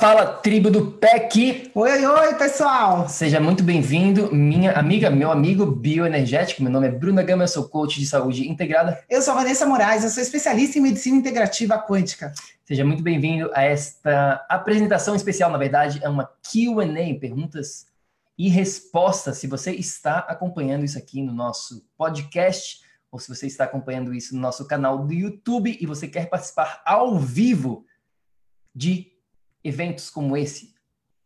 Fala, tribo do PEC! Oi, oi, oi, pessoal! Seja muito bem-vindo, minha amiga, meu amigo bioenergético. Meu nome é Bruna Gama, eu sou coach de saúde integrada. Eu sou Vanessa Moraes, eu sou especialista em medicina integrativa quântica. Seja muito bem-vindo a esta apresentação especial, na verdade, é uma Q&A, perguntas e respostas. Se você está acompanhando isso aqui no nosso podcast, ou se você está acompanhando isso no nosso canal do YouTube e você quer participar ao vivo de eventos como esse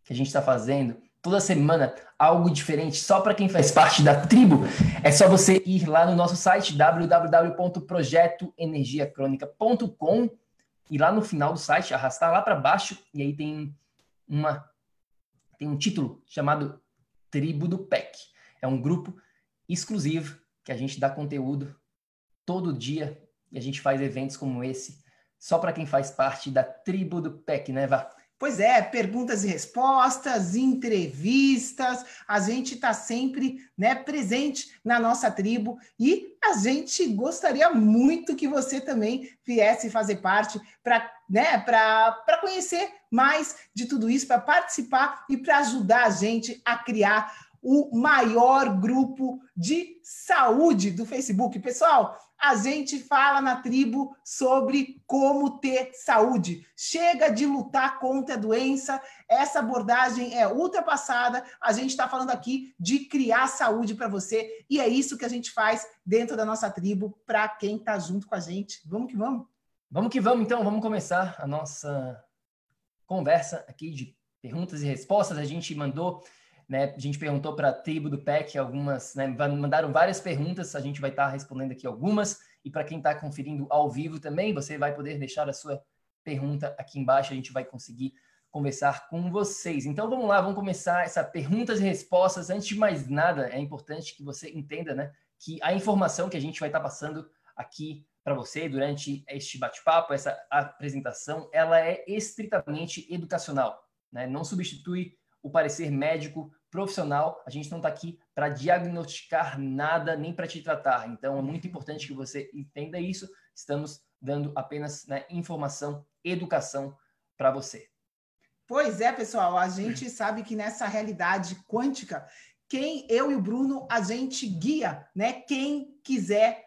que a gente está fazendo, toda semana, algo diferente, só para quem faz parte da tribo, é só você ir lá no nosso site www.projetoenergiacronica.com e lá no final do site arrastar lá para baixo e aí tem uma tem um título chamado Tribo do PEC. É um grupo exclusivo que a gente dá conteúdo todo dia e a gente faz eventos como esse só para quem faz parte da tribo do PEC, né, Vá? Pois é, perguntas e respostas, entrevistas, a gente está sempre né, presente na nossa tribo e a gente gostaria muito que você também viesse fazer parte para né, conhecer mais de tudo isso, para participar e para ajudar a gente a criar o maior grupo de saúde do Facebook. Pessoal, a gente fala na tribo sobre como ter saúde. Chega de lutar contra a doença, essa abordagem é ultrapassada. A gente está falando aqui de criar saúde para você e é isso que a gente faz dentro da nossa tribo para quem está junto com a gente. Vamos que vamos. Vamos que vamos, então. Vamos começar a nossa conversa aqui de perguntas e respostas. A gente mandou né? A gente perguntou para a tribo do PEC algumas, né? mandaram várias perguntas, a gente vai estar tá respondendo aqui algumas. E para quem está conferindo ao vivo também, você vai poder deixar a sua pergunta aqui embaixo, a gente vai conseguir conversar com vocês. Então vamos lá, vamos começar essa perguntas e respostas. Antes de mais nada, é importante que você entenda, né, que a informação que a gente vai estar tá passando aqui para você durante este bate-papo, essa apresentação, ela é estritamente educacional, né? Não substitui o parecer médico profissional, a gente não está aqui para diagnosticar nada nem para te tratar. Então, é muito importante que você entenda isso. Estamos dando apenas né, informação, educação para você. Pois é, pessoal, a gente sabe que nessa realidade quântica, quem eu e o Bruno, a gente guia, né? Quem quiser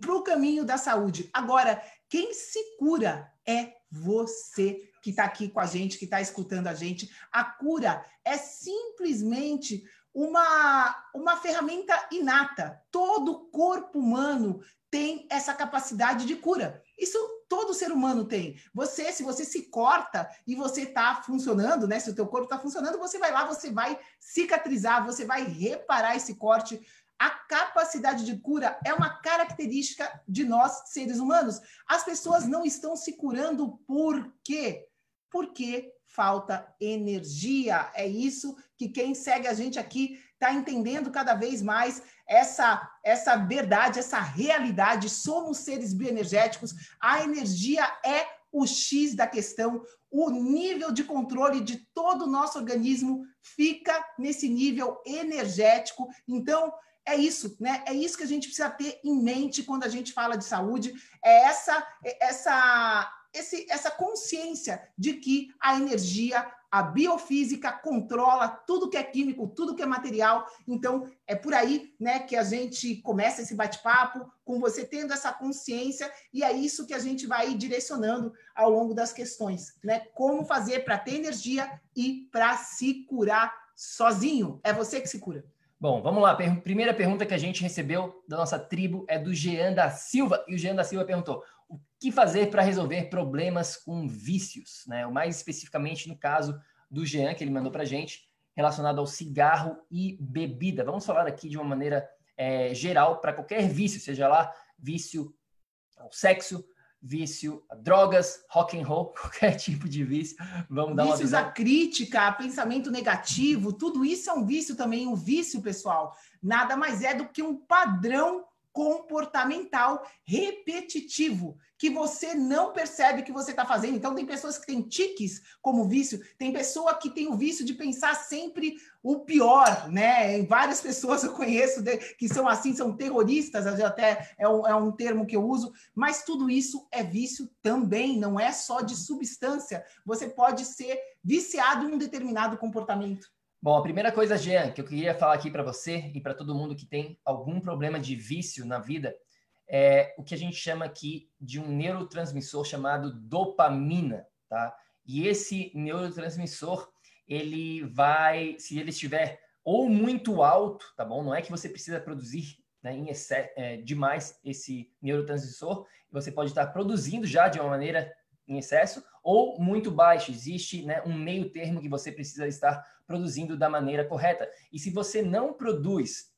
para o caminho da saúde. Agora, quem se cura é você que está aqui com a gente, que está escutando a gente. A cura é simplesmente uma, uma ferramenta inata. Todo corpo humano tem essa capacidade de cura. Isso todo ser humano tem. Você, se você se corta e você está funcionando, né? Se o teu corpo está funcionando, você vai lá, você vai cicatrizar, você vai reparar esse corte. A capacidade de cura é uma característica de nós, seres humanos. As pessoas não estão se curando por quê? Porque falta energia. É isso que quem segue a gente aqui está entendendo cada vez mais essa essa verdade, essa realidade. Somos seres bioenergéticos. A energia é o X da questão, o nível de controle de todo o nosso organismo fica nesse nível energético. Então, é isso, né? É isso que a gente precisa ter em mente quando a gente fala de saúde. É essa, é essa esse, essa consciência de que a energia, a biofísica controla tudo que é químico, tudo que é material. Então, é por aí né, que a gente começa esse bate-papo, com você tendo essa consciência, e é isso que a gente vai direcionando ao longo das questões. Né? Como fazer para ter energia e para se curar sozinho. É você que se cura. Bom, vamos lá. Primeira pergunta que a gente recebeu da nossa tribo é do Jean da Silva. E o Jean da Silva perguntou: que fazer para resolver problemas com vícios? Né? O mais especificamente no caso do Jean, que ele mandou para a gente, relacionado ao cigarro e bebida. Vamos falar aqui de uma maneira é, geral para qualquer vício, seja lá vício ao sexo, vício a drogas, rock and roll, qualquer tipo de vício. Vamos dar Vícios uma a crítica, a pensamento negativo, tudo isso é um vício também, um vício, pessoal. Nada mais é do que um padrão comportamental repetitivo que você não percebe que você está fazendo. Então, tem pessoas que têm tiques como vício, tem pessoa que tem o vício de pensar sempre o pior, né? Em várias pessoas eu conheço de, que são assim, são terroristas, até é um, é um termo que eu uso, mas tudo isso é vício também, não é só de substância. Você pode ser viciado em um determinado comportamento. Bom, a primeira coisa, Jean, que eu queria falar aqui para você e para todo mundo que tem algum problema de vício na vida, é o que a gente chama aqui de um neurotransmissor chamado dopamina, tá? E esse neurotransmissor, ele vai, se ele estiver ou muito alto, tá bom? Não é que você precisa produzir né, em excesso, é, demais esse neurotransmissor, você pode estar produzindo já de uma maneira em excesso ou muito baixo. Existe né, um meio termo que você precisa estar produzindo da maneira correta. E se você não produz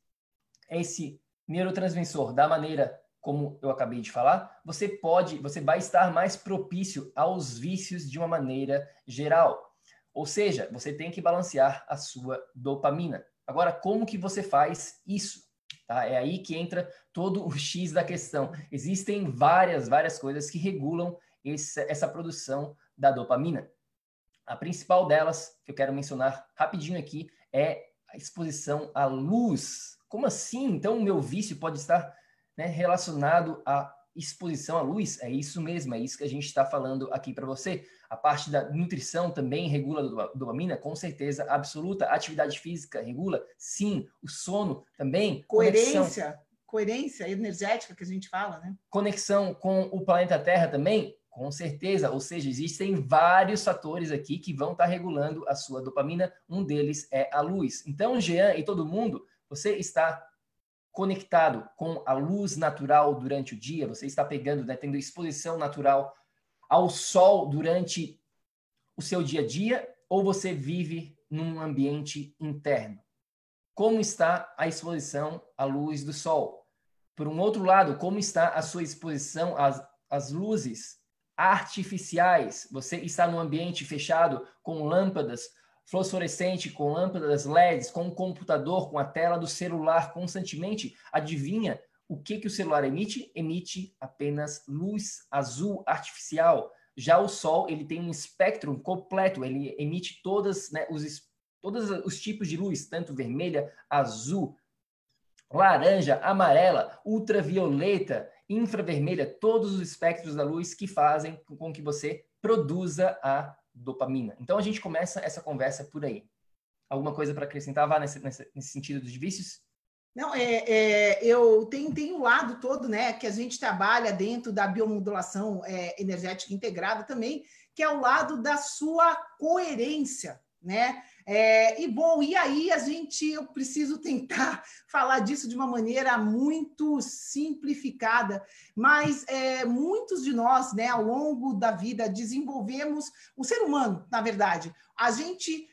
esse neurotransmissor da maneira como eu acabei de falar, você pode, você vai estar mais propício aos vícios de uma maneira geral. Ou seja, você tem que balancear a sua dopamina. Agora, como que você faz isso? Tá? É aí que entra todo o X da questão. Existem várias, várias coisas que regulam essa, essa produção da dopamina. A principal delas, que eu quero mencionar rapidinho aqui, é a exposição à luz. Como assim? Então, o meu vício pode estar né, relacionado à exposição à luz? É isso mesmo, é isso que a gente está falando aqui para você. A parte da nutrição também regula a dopamina, com certeza absoluta. A atividade física regula? Sim. O sono também. Coerência. Conexão. Coerência energética que a gente fala, né? Conexão com o planeta Terra também com certeza, ou seja, existem vários fatores aqui que vão estar tá regulando a sua dopamina. Um deles é a luz. Então, Jean e todo mundo, você está conectado com a luz natural durante o dia, você está pegando, né, tendo exposição natural ao sol durante o seu dia a dia, ou você vive num ambiente interno? Como está a exposição à luz do sol? Por um outro lado, como está a sua exposição às, às luzes artificiais. Você está num ambiente fechado com lâmpadas fluorescente, com lâmpadas LEDs, com um computador, com a tela do celular constantemente. Adivinha o que, que o celular emite? Emite apenas luz azul artificial. Já o Sol ele tem um espectro completo, ele emite todas, né, os, todos os tipos de luz, tanto vermelha, azul, laranja, amarela, ultravioleta, infravermelha, todos os espectros da luz que fazem com que você produza a dopamina. Então a gente começa essa conversa por aí. Alguma coisa para acrescentar, Vá, nesse, nesse, sentido dos vícios? Não, é, é, eu tenho, tenho um lado todo, né, que a gente trabalha dentro da biomodulação é, energética integrada também, que é o lado da sua coerência, né? É, e bom, e aí a gente, eu preciso tentar falar disso de uma maneira muito simplificada, mas é, muitos de nós, né, ao longo da vida, desenvolvemos o ser humano, na verdade. A gente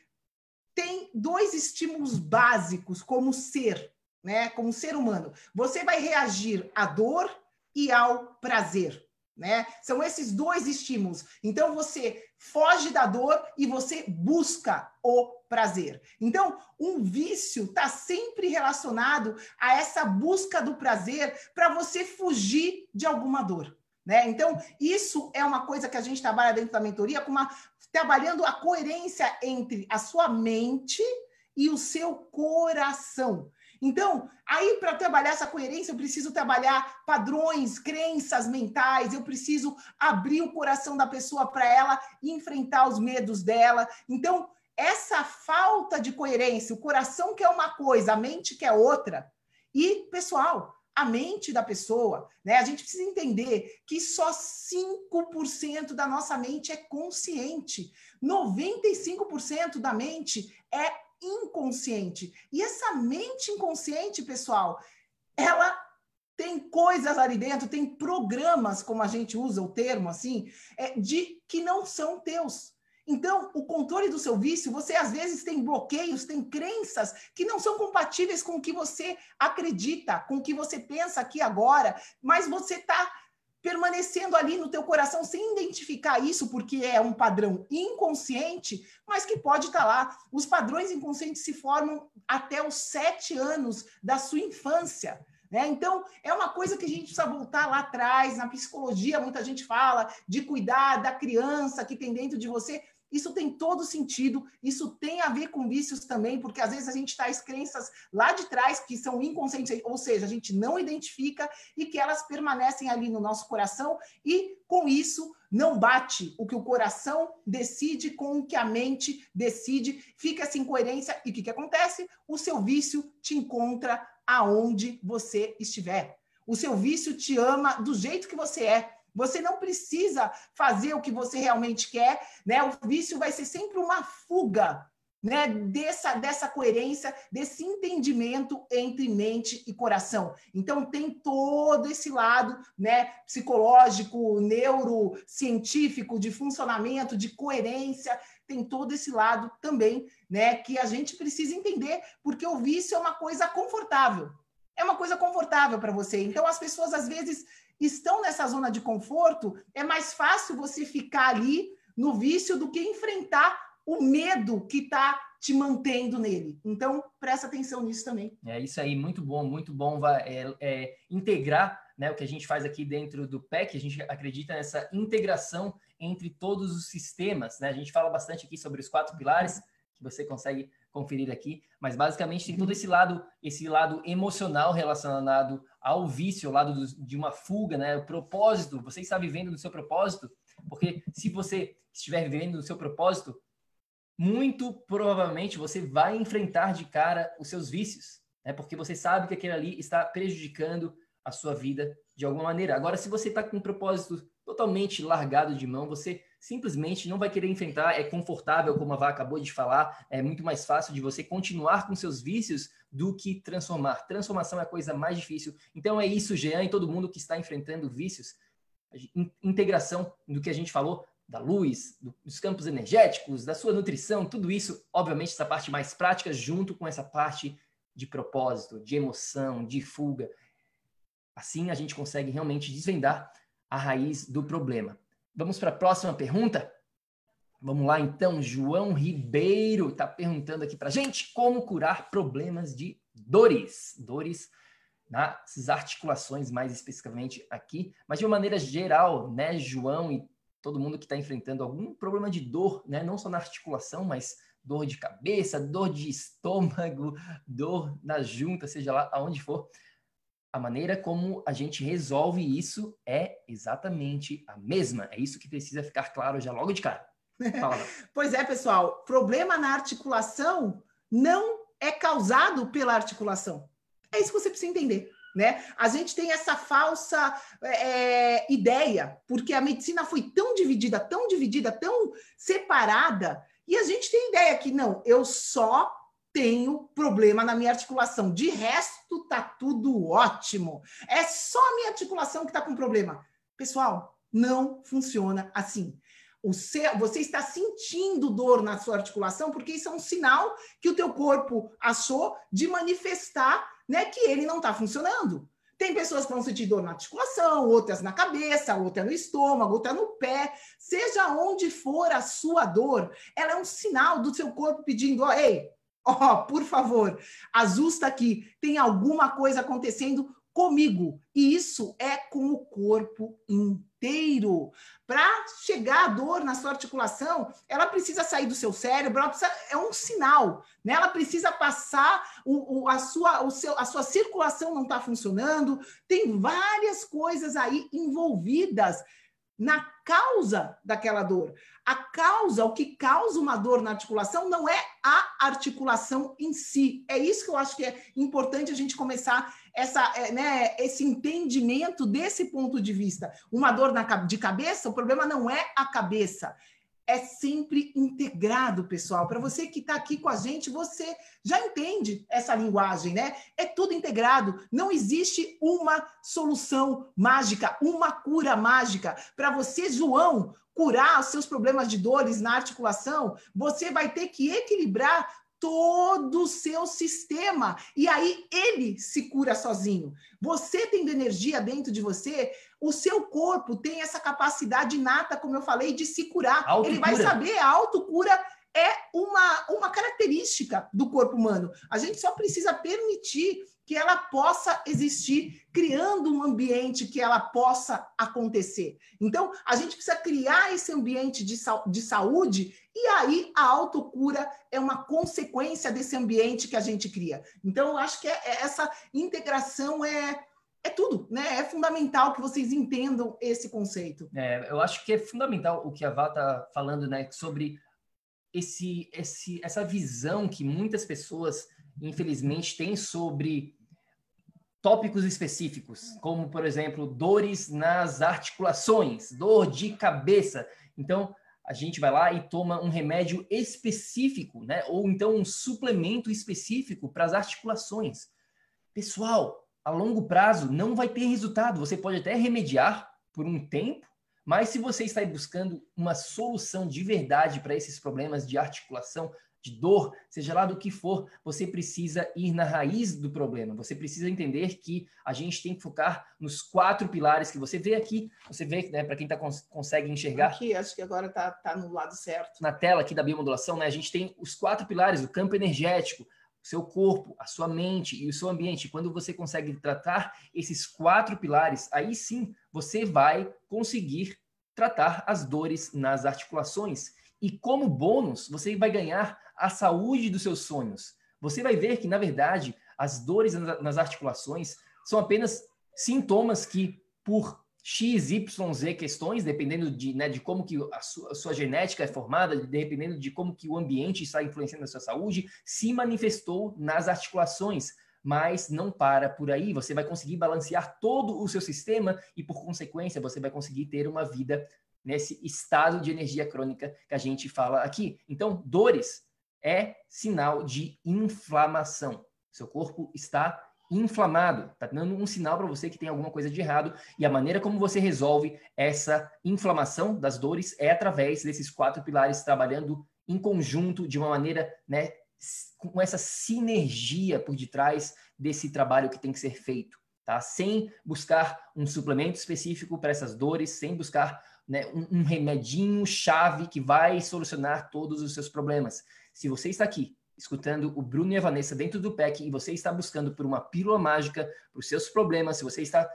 tem dois estímulos básicos como ser, né, como ser humano. Você vai reagir à dor e ao prazer né? São esses dois estímulos. Então você foge da dor e você busca o prazer. Então, um vício está sempre relacionado a essa busca do prazer para você fugir de alguma dor. Né? Então, isso é uma coisa que a gente trabalha dentro da mentoria, uma, trabalhando a coerência entre a sua mente e o seu coração. Então, aí para trabalhar essa coerência, eu preciso trabalhar padrões, crenças mentais, eu preciso abrir o coração da pessoa para ela enfrentar os medos dela. Então, essa falta de coerência, o coração quer uma coisa, a mente quer outra. E, pessoal, a mente da pessoa, né? A gente precisa entender que só 5% da nossa mente é consciente. 95% da mente é inconsciente. E essa mente inconsciente, pessoal, ela tem coisas ali dentro, tem programas, como a gente usa o termo assim, é, de que não são teus. Então, o controle do seu vício, você às vezes tem bloqueios, tem crenças que não são compatíveis com o que você acredita, com o que você pensa aqui agora, mas você está permanecendo ali no teu coração sem identificar isso, porque é um padrão inconsciente, mas que pode estar tá lá. Os padrões inconscientes se formam até os sete anos da sua infância. Né? Então, é uma coisa que a gente precisa voltar lá atrás. Na psicologia, muita gente fala de cuidar da criança que tem dentro de você. Isso tem todo sentido, isso tem a ver com vícios também, porque às vezes a gente traz crenças lá de trás que são inconscientes, ou seja, a gente não identifica e que elas permanecem ali no nosso coração e com isso não bate o que o coração decide com o que a mente decide, fica essa incoerência e o que, que acontece? O seu vício te encontra aonde você estiver. O seu vício te ama do jeito que você é. Você não precisa fazer o que você realmente quer, né? O vício vai ser sempre uma fuga, né? Dessa dessa coerência, desse entendimento entre mente e coração. Então tem todo esse lado, né, psicológico, neurocientífico de funcionamento, de coerência, tem todo esse lado também, né, que a gente precisa entender, porque o vício é uma coisa confortável. É uma coisa confortável para você. Então as pessoas às vezes estão nessa zona de conforto, é mais fácil você ficar ali no vício do que enfrentar o medo que está te mantendo nele. Então, presta atenção nisso também. É isso aí, muito bom, muito bom é, é, integrar né, o que a gente faz aqui dentro do PEC, a gente acredita nessa integração entre todos os sistemas. Né? A gente fala bastante aqui sobre os quatro pilares, que você consegue conferir aqui, mas basicamente tem todo esse lado, esse lado emocional relacionado ao vício, ao lado do, de uma fuga, né? O propósito, você está vivendo no seu propósito, porque se você estiver vivendo no seu propósito, muito provavelmente você vai enfrentar de cara os seus vícios, né? Porque você sabe que aquele ali está prejudicando a sua vida de alguma maneira. Agora, se você está com um propósito totalmente largado de mão, você simplesmente não vai querer enfrentar, é confortável, como a Vá acabou de falar, é muito mais fácil de você continuar com seus vícios do que transformar. Transformação é a coisa mais difícil. Então é isso, Jean e todo mundo que está enfrentando vícios. Integração do que a gente falou, da luz, dos campos energéticos, da sua nutrição, tudo isso, obviamente, essa parte mais prática, junto com essa parte de propósito, de emoção, de fuga. Assim a gente consegue realmente desvendar a raiz do problema. Vamos para a próxima pergunta? Vamos lá então, João Ribeiro está perguntando aqui para gente como curar problemas de dores, dores nas articulações mais especificamente aqui, mas de uma maneira geral, né, João e todo mundo que está enfrentando algum problema de dor, né, não só na articulação, mas dor de cabeça, dor de estômago, dor na junta, seja lá aonde for a maneira como a gente resolve isso é exatamente a mesma. É isso que precisa ficar claro já logo de cara. pois é, pessoal. Problema na articulação não é causado pela articulação. É isso que você precisa entender. Né? A gente tem essa falsa é, ideia, porque a medicina foi tão dividida, tão dividida, tão separada, e a gente tem ideia que não, eu só tenho problema na minha articulação. De resto, tá tudo ótimo. É só a minha articulação que está com problema. Pessoal, não funciona assim. Seu, você está sentindo dor na sua articulação porque isso é um sinal que o teu corpo achou de manifestar né, que ele não está funcionando. Tem pessoas que vão sentir dor na articulação, outras na cabeça, outra no estômago, outra no pé. Seja onde for a sua dor, ela é um sinal do seu corpo pedindo: oh, ei, Ó, oh, por favor, ajusta aqui. Tem alguma coisa acontecendo comigo. E isso é com o corpo inteiro. Para chegar a dor na sua articulação, ela precisa sair do seu cérebro, ela precisa, é um sinal, né? Ela precisa passar, o, o, a, sua, o seu, a sua circulação não está funcionando, tem várias coisas aí envolvidas na causa daquela dor. A causa, o que causa uma dor na articulação, não é a articulação em si. É isso que eu acho que é importante a gente começar essa, é, né, esse entendimento desse ponto de vista. Uma dor na, de cabeça, o problema não é a cabeça, é sempre integrado, pessoal. Para você que está aqui com a gente, você já entende essa linguagem, né? É tudo integrado. Não existe uma solução mágica, uma cura mágica. Para você, João, curar os seus problemas de dores na articulação, você vai ter que equilibrar todo o seu sistema. E aí ele se cura sozinho. Você tendo energia dentro de você, o seu corpo tem essa capacidade inata, como eu falei, de se curar. Ele vai saber, a autocura é uma, uma característica do corpo humano. A gente só precisa permitir que ela possa existir, criando um ambiente que ela possa acontecer. Então, a gente precisa criar esse ambiente de, de saúde, e aí a autocura é uma consequência desse ambiente que a gente cria. Então, eu acho que é, é, essa integração é, é tudo, né? É fundamental que vocês entendam esse conceito. É, eu acho que é fundamental o que a Vá está falando, né? Sobre esse, esse, essa visão que muitas pessoas, infelizmente, têm sobre tópicos específicos, como, por exemplo, dores nas articulações, dor de cabeça. Então, a gente vai lá e toma um remédio específico, né? Ou então um suplemento específico para as articulações. Pessoal, a longo prazo não vai ter resultado. Você pode até remediar por um tempo, mas se você está buscando uma solução de verdade para esses problemas de articulação, de dor, seja lá do que for, você precisa ir na raiz do problema. Você precisa entender que a gente tem que focar nos quatro pilares que você vê aqui. Você vê, né, para quem tá, cons consegue enxergar. Aqui, acho que agora está tá no lado certo. Na tela aqui da biomodulação, né, a gente tem os quatro pilares: o campo energético, o seu corpo, a sua mente e o seu ambiente. Quando você consegue tratar esses quatro pilares, aí sim você vai conseguir tratar as dores nas articulações. E como bônus, você vai ganhar a saúde dos seus sonhos. Você vai ver que, na verdade, as dores nas articulações são apenas sintomas que, por X, Y, Z questões, dependendo de, né, de como que a sua, a sua, genética é formada, dependendo de como que o ambiente está influenciando a sua saúde, se manifestou nas articulações. Mas não para por aí, você vai conseguir balancear todo o seu sistema e, por consequência, você vai conseguir ter uma vida nesse estado de energia crônica que a gente fala aqui. Então, dores é sinal de inflamação. Seu corpo está inflamado, está dando um sinal para você que tem alguma coisa de errado e a maneira como você resolve essa inflamação das dores é através desses quatro pilares trabalhando em conjunto de uma maneira, né, com essa sinergia por detrás desse trabalho que tem que ser feito, tá? Sem buscar um suplemento específico para essas dores, sem buscar né, um, um remedinho chave que vai solucionar todos os seus problemas. Se você está aqui escutando o Bruno e a Vanessa dentro do PEC e você está buscando por uma pílula mágica para os seus problemas, se você está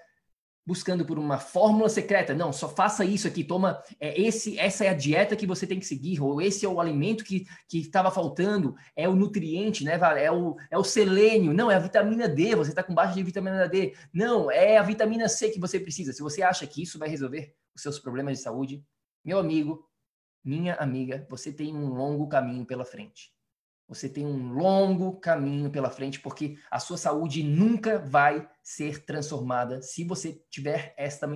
buscando por uma fórmula secreta, não, só faça isso aqui, toma é, esse, essa é a dieta que você tem que seguir, ou esse é o alimento que estava faltando, é o nutriente, né, é o, é o selênio, não, é a vitamina D, você está com baixa de vitamina D, não, é a vitamina C que você precisa. Se você acha que isso vai resolver os seus problemas de saúde, meu amigo, minha amiga, você tem um longo caminho pela frente. Você tem um longo caminho pela frente, porque a sua saúde nunca vai ser transformada se você tiver esta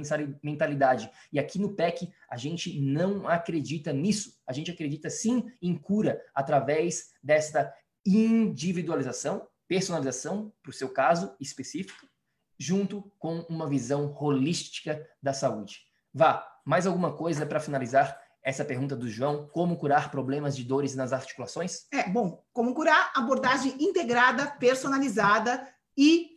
mentalidade. E aqui no PEC, a gente não acredita nisso. A gente acredita sim em cura através desta individualização, personalização, para o seu caso específico, junto com uma visão holística da saúde. Vá, mais alguma coisa para finalizar essa pergunta do João, como curar problemas de dores nas articulações? É, bom, como curar abordagem integrada, personalizada e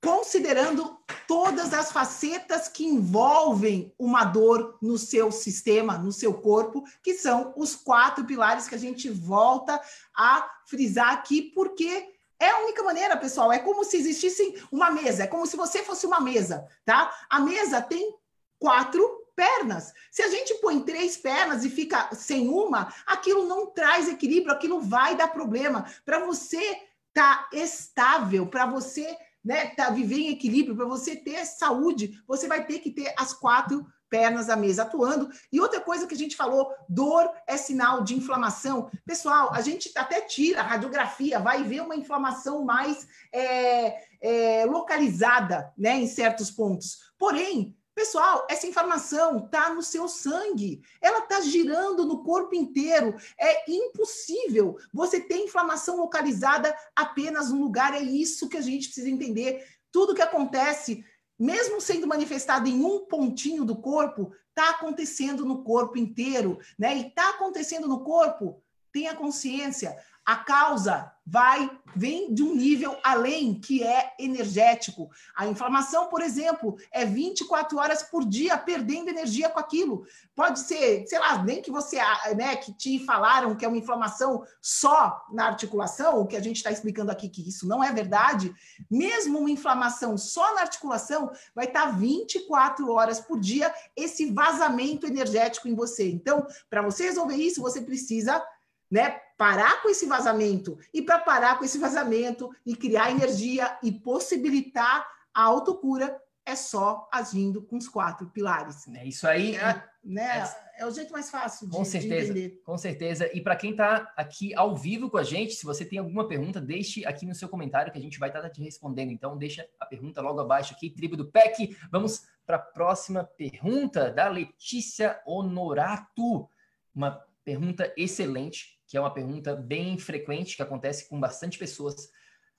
considerando todas as facetas que envolvem uma dor no seu sistema, no seu corpo, que são os quatro pilares que a gente volta a frisar aqui, porque É a única maneira, pessoal. É como se existisse uma mesa. É como se você fosse uma mesa, tá? A mesa tem quatro pernas. Se a gente põe três pernas e fica sem uma, aquilo não traz equilíbrio, aquilo vai dar problema. Para você tá estável, para você né, tá, viver em equilíbrio, para você ter saúde, você vai ter que ter as quatro pernas da mesa atuando. E outra coisa que a gente falou, dor é sinal de inflamação. Pessoal, a gente até tira a radiografia, vai ver uma inflamação mais é, é, localizada, né, em certos pontos. Porém, Pessoal, essa informação está no seu sangue, ela está girando no corpo inteiro. É impossível você ter inflamação localizada apenas no lugar. É isso que a gente precisa entender. Tudo que acontece, mesmo sendo manifestado em um pontinho do corpo, está acontecendo no corpo inteiro, né? E está acontecendo no corpo. Tenha consciência a causa vai vem de um nível além que é energético. A inflamação, por exemplo, é 24 horas por dia perdendo energia com aquilo. Pode ser, sei lá, nem que você, né, que te falaram que é uma inflamação só na articulação, o que a gente está explicando aqui que isso não é verdade. Mesmo uma inflamação só na articulação vai estar tá 24 horas por dia esse vazamento energético em você. Então, para você resolver isso, você precisa né, parar com esse vazamento. E para parar com esse vazamento e criar energia e possibilitar a autocura, é só agindo com os quatro pilares. É isso aí. É, né, é, é o jeito mais fácil de, com certeza, de entender. Com certeza. E para quem está aqui ao vivo com a gente, se você tem alguma pergunta, deixe aqui no seu comentário que a gente vai estar tá te respondendo. Então, deixa a pergunta logo abaixo aqui, tribo do PEC. Vamos para a próxima pergunta da Letícia Honorato. Uma pergunta excelente que é uma pergunta bem frequente, que acontece com bastante pessoas.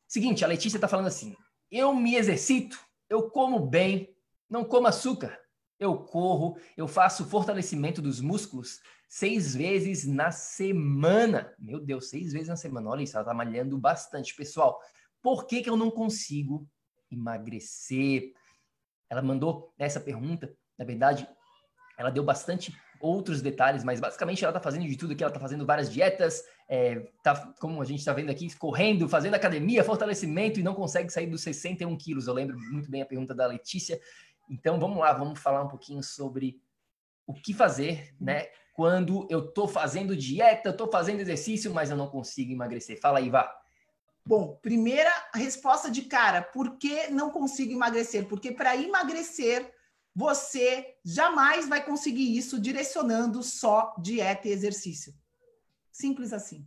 Seguinte, a Letícia está falando assim: eu me exercito, eu como bem, não como açúcar, eu corro, eu faço fortalecimento dos músculos seis vezes na semana. Meu Deus, seis vezes na semana. Olha isso, ela está malhando bastante. Pessoal, por que, que eu não consigo emagrecer? Ela mandou essa pergunta, na verdade, ela deu bastante outros detalhes, mas basicamente ela está fazendo de tudo aqui, ela está fazendo várias dietas, é, tá, como a gente está vendo aqui, correndo, fazendo academia, fortalecimento e não consegue sair dos 61 quilos. Eu lembro muito bem a pergunta da Letícia. Então vamos lá, vamos falar um pouquinho sobre o que fazer, né? Quando eu estou fazendo dieta, estou fazendo exercício, mas eu não consigo emagrecer. Fala aí, vá. Bom, primeira resposta de cara, por que não consigo emagrecer? Porque para emagrecer você jamais vai conseguir isso direcionando só dieta e exercício. Simples assim.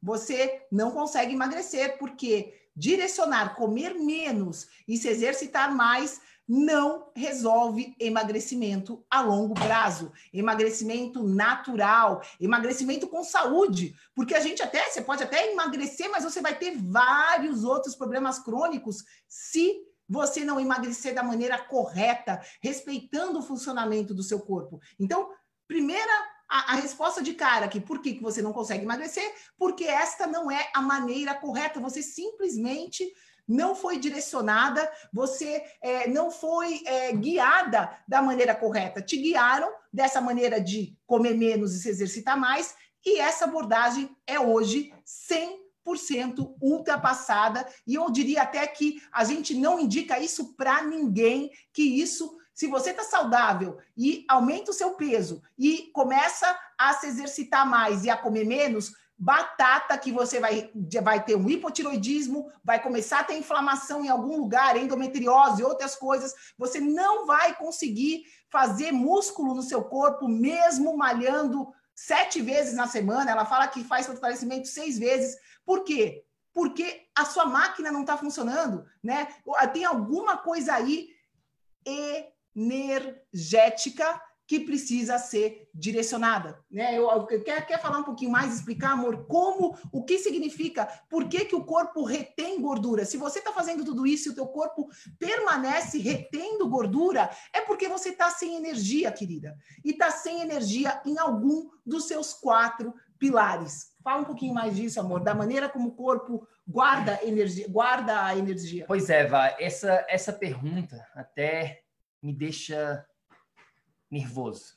Você não consegue emagrecer porque direcionar, comer menos e se exercitar mais não resolve emagrecimento a longo prazo, emagrecimento natural, emagrecimento com saúde, porque a gente até, você pode até emagrecer, mas você vai ter vários outros problemas crônicos se você não emagrecer da maneira correta, respeitando o funcionamento do seu corpo. Então, primeira a, a, resposta de cara aqui, por que, que você não consegue emagrecer? Porque esta não é a maneira correta. Você simplesmente não foi direcionada, você é, não foi é, guiada da maneira correta. Te guiaram dessa maneira de comer menos e se exercitar mais, e essa abordagem é hoje sem 100% ultrapassada, e eu diria até que a gente não indica isso para ninguém, que isso, se você está saudável e aumenta o seu peso e começa a se exercitar mais e a comer menos, batata que você vai, vai ter um hipotiroidismo, vai começar a ter inflamação em algum lugar, endometriose, outras coisas, você não vai conseguir fazer músculo no seu corpo, mesmo malhando sete vezes na semana. Ela fala que faz fortalecimento seis vezes. Por quê? Porque a sua máquina não está funcionando, né? Tem alguma coisa aí energética que precisa ser direcionada, né? Eu, eu quer, quer falar um pouquinho mais, explicar, amor, como, o que significa, por que, que o corpo retém gordura? Se você está fazendo tudo isso e o teu corpo permanece retendo gordura, é porque você está sem energia, querida, e está sem energia em algum dos seus quatro pilares. Fala um pouquinho mais disso, amor, da maneira como o corpo guarda energia, guarda a energia. Pois é, Vá, essa, essa pergunta até me deixa nervoso,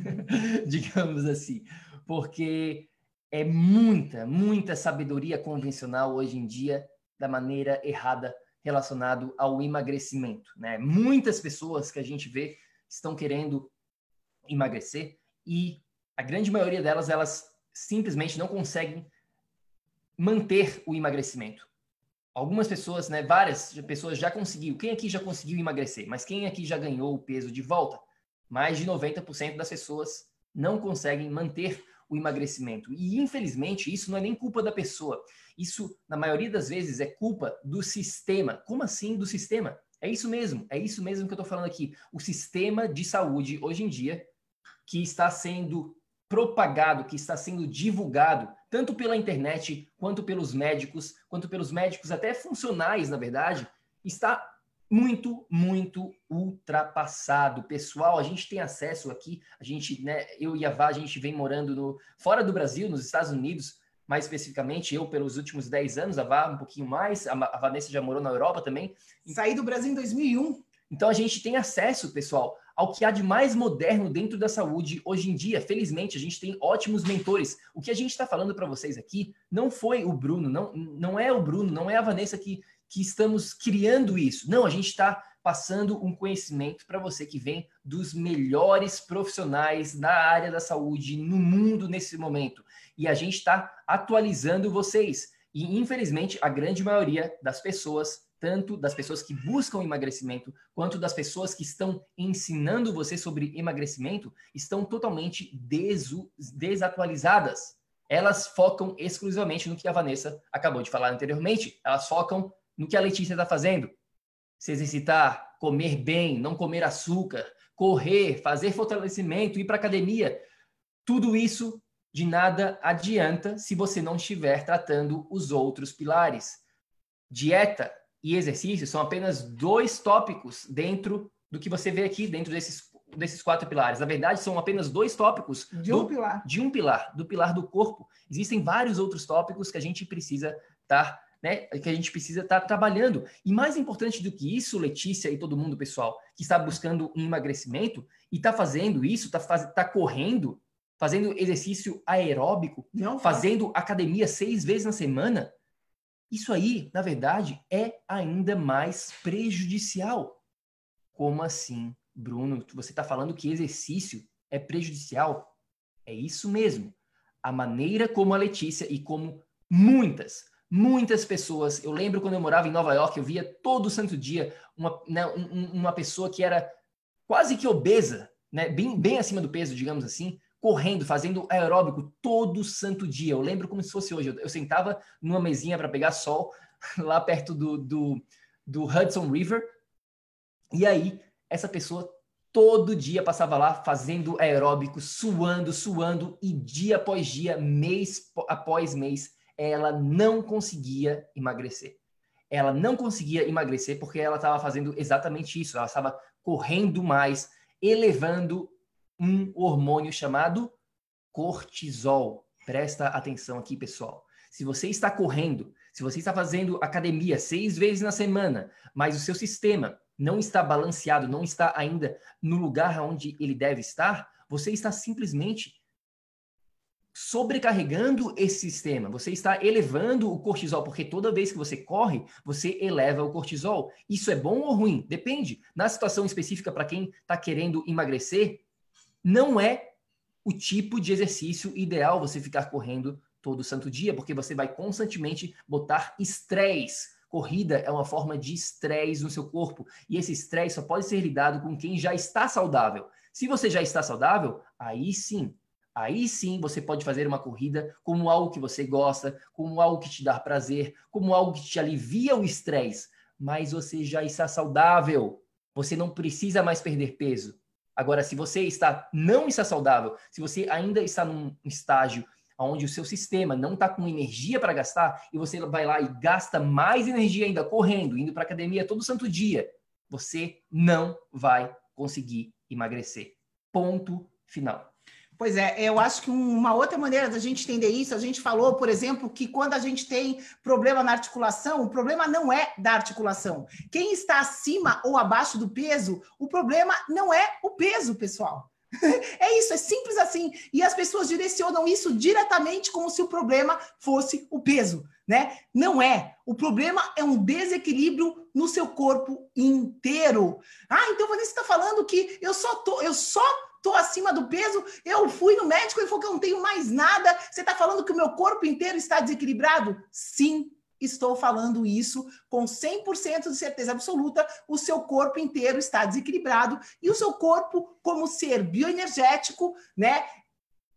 digamos assim, porque é muita, muita sabedoria convencional hoje em dia da maneira errada relacionado ao emagrecimento. Né? Muitas pessoas que a gente vê estão querendo emagrecer e a grande maioria delas, elas simplesmente não conseguem manter o emagrecimento. Algumas pessoas, né, várias pessoas já conseguiu. Quem aqui já conseguiu emagrecer? Mas quem aqui já ganhou o peso de volta? Mais de 90% das pessoas não conseguem manter o emagrecimento. E infelizmente, isso não é nem culpa da pessoa. Isso, na maioria das vezes, é culpa do sistema. Como assim do sistema? É isso mesmo, é isso mesmo que eu estou falando aqui. O sistema de saúde, hoje em dia, que está sendo propagado, que está sendo divulgado, tanto pela internet, quanto pelos médicos, quanto pelos médicos até funcionais, na verdade, está muito, muito ultrapassado. Pessoal, a gente tem acesso aqui, a gente, né, eu e a Vá, a gente vem morando no, fora do Brasil, nos Estados Unidos, mais especificamente, eu pelos últimos 10 anos, a Vá um pouquinho mais, a, a Vanessa já morou na Europa também. Saí do Brasil em 2001. Então a gente tem acesso, pessoal, ao que há de mais moderno dentro da saúde hoje em dia. Felizmente, a gente tem ótimos mentores. O que a gente está falando para vocês aqui não foi o Bruno, não, não é o Bruno, não é a Vanessa que, que estamos criando isso. Não, a gente está passando um conhecimento para você que vem dos melhores profissionais da área da saúde no mundo nesse momento. E a gente está atualizando vocês. E, infelizmente, a grande maioria das pessoas tanto das pessoas que buscam emagrecimento, quanto das pessoas que estão ensinando você sobre emagrecimento, estão totalmente desatualizadas. Elas focam exclusivamente no que a Vanessa acabou de falar anteriormente. Elas focam no que a Letícia está fazendo. Se exercitar, comer bem, não comer açúcar, correr, fazer fortalecimento, ir para academia. Tudo isso de nada adianta se você não estiver tratando os outros pilares. Dieta e exercício são apenas dois tópicos dentro do que você vê aqui, dentro desses, desses quatro pilares. Na verdade, são apenas dois tópicos de um do, pilar. De um pilar, do pilar do corpo. Existem vários outros tópicos que a gente precisa estar, tá, né, que a gente precisa estar tá trabalhando. E mais importante do que isso, Letícia e todo mundo, pessoal, que está buscando um emagrecimento e está fazendo isso, está faz, tá correndo, fazendo exercício aeróbico, Não, fazendo academia seis vezes na semana, isso aí, na verdade, é ainda mais prejudicial. Como assim, Bruno? Você está falando que exercício é prejudicial? É isso mesmo. A maneira como a Letícia e como muitas, muitas pessoas. Eu lembro quando eu morava em Nova York, eu via todo santo dia uma, né, uma pessoa que era quase que obesa, né, bem, bem acima do peso, digamos assim, correndo, fazendo aeróbico todo santo dia. Eu lembro como se fosse hoje. Eu, sentava numa mesinha para pegar sol lá perto do, do, do Hudson River. E aí, essa pessoa todo dia passava lá fazendo aeróbico, suando, suando, e dia após dia, mês após mês, ela não conseguia emagrecer. Ela não conseguia emagrecer porque ela estava fazendo exatamente isso. Ela estava correndo mais, elevando um hormônio chamado cortisol. Presta atenção aqui, pessoal. Se você está correndo, se você está fazendo academia seis vezes na semana, mas o seu sistema não está balanceado, não está ainda no lugar onde ele deve estar, você está simplesmente sobrecarregando esse sistema. Você está elevando o cortisol, porque toda vez que você corre, você eleva o cortisol. Isso é bom ou ruim? Depende. Na situação específica, para quem está querendo emagrecer, não é o tipo de exercício ideal você ficar correndo todo santo dia, porque você vai constantemente botar estresse. Corrida é uma forma de estresse no seu corpo, e esse estresse só pode ser lidado com quem já está saudável. Se você já está saudável, aí sim, aí sim você pode fazer uma corrida como algo que você gosta, como algo que te dá prazer, como algo que te alivia o estresse, mas você já está saudável. Você não precisa mais perder peso. Agora, se você está não está saudável, se você ainda está num estágio onde o seu sistema não está com energia para gastar e você vai lá e gasta mais energia ainda correndo, indo para academia todo santo dia, você não vai conseguir emagrecer. Ponto final. Pois é, eu acho que uma outra maneira da gente entender isso, a gente falou, por exemplo, que quando a gente tem problema na articulação, o problema não é da articulação. Quem está acima ou abaixo do peso, o problema não é o peso, pessoal. É isso, é simples assim. E as pessoas direcionam isso diretamente como se o problema fosse o peso. né? Não é. O problema é um desequilíbrio no seu corpo inteiro. Ah, então você está falando que eu só tô, eu só tô acima do peso, eu fui no médico e falou que eu não tenho mais nada. Você está falando que o meu corpo inteiro está desequilibrado? Sim, estou falando isso com 100% de certeza absoluta. O seu corpo inteiro está desequilibrado e o seu corpo, como ser bioenergético, né,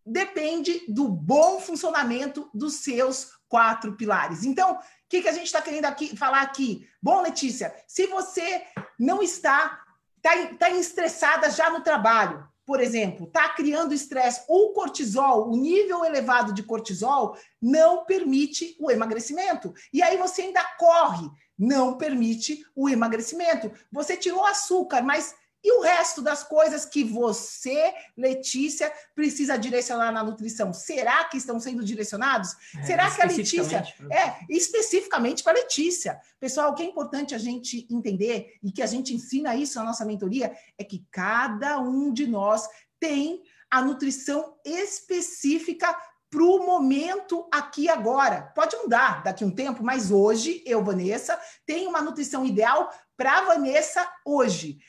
depende do bom funcionamento dos seus quatro pilares. Então, o que, que a gente está querendo aqui, falar aqui? Bom, Letícia, se você não está, está tá estressada já no trabalho, por exemplo, está criando estresse ou cortisol, o nível elevado de cortisol não permite o emagrecimento. E aí você ainda corre, não permite o emagrecimento. Você tirou açúcar, mas e o resto das coisas que você, Letícia, precisa direcionar na nutrição? Será que estão sendo direcionados? É, Será que a Letícia. É, especificamente para a Letícia. Pessoal, o que é importante a gente entender e que a gente ensina isso na nossa mentoria é que cada um de nós tem a nutrição específica para o momento aqui agora. Pode mudar daqui a um tempo, mas hoje eu, Vanessa, tenho uma nutrição ideal para Vanessa hoje.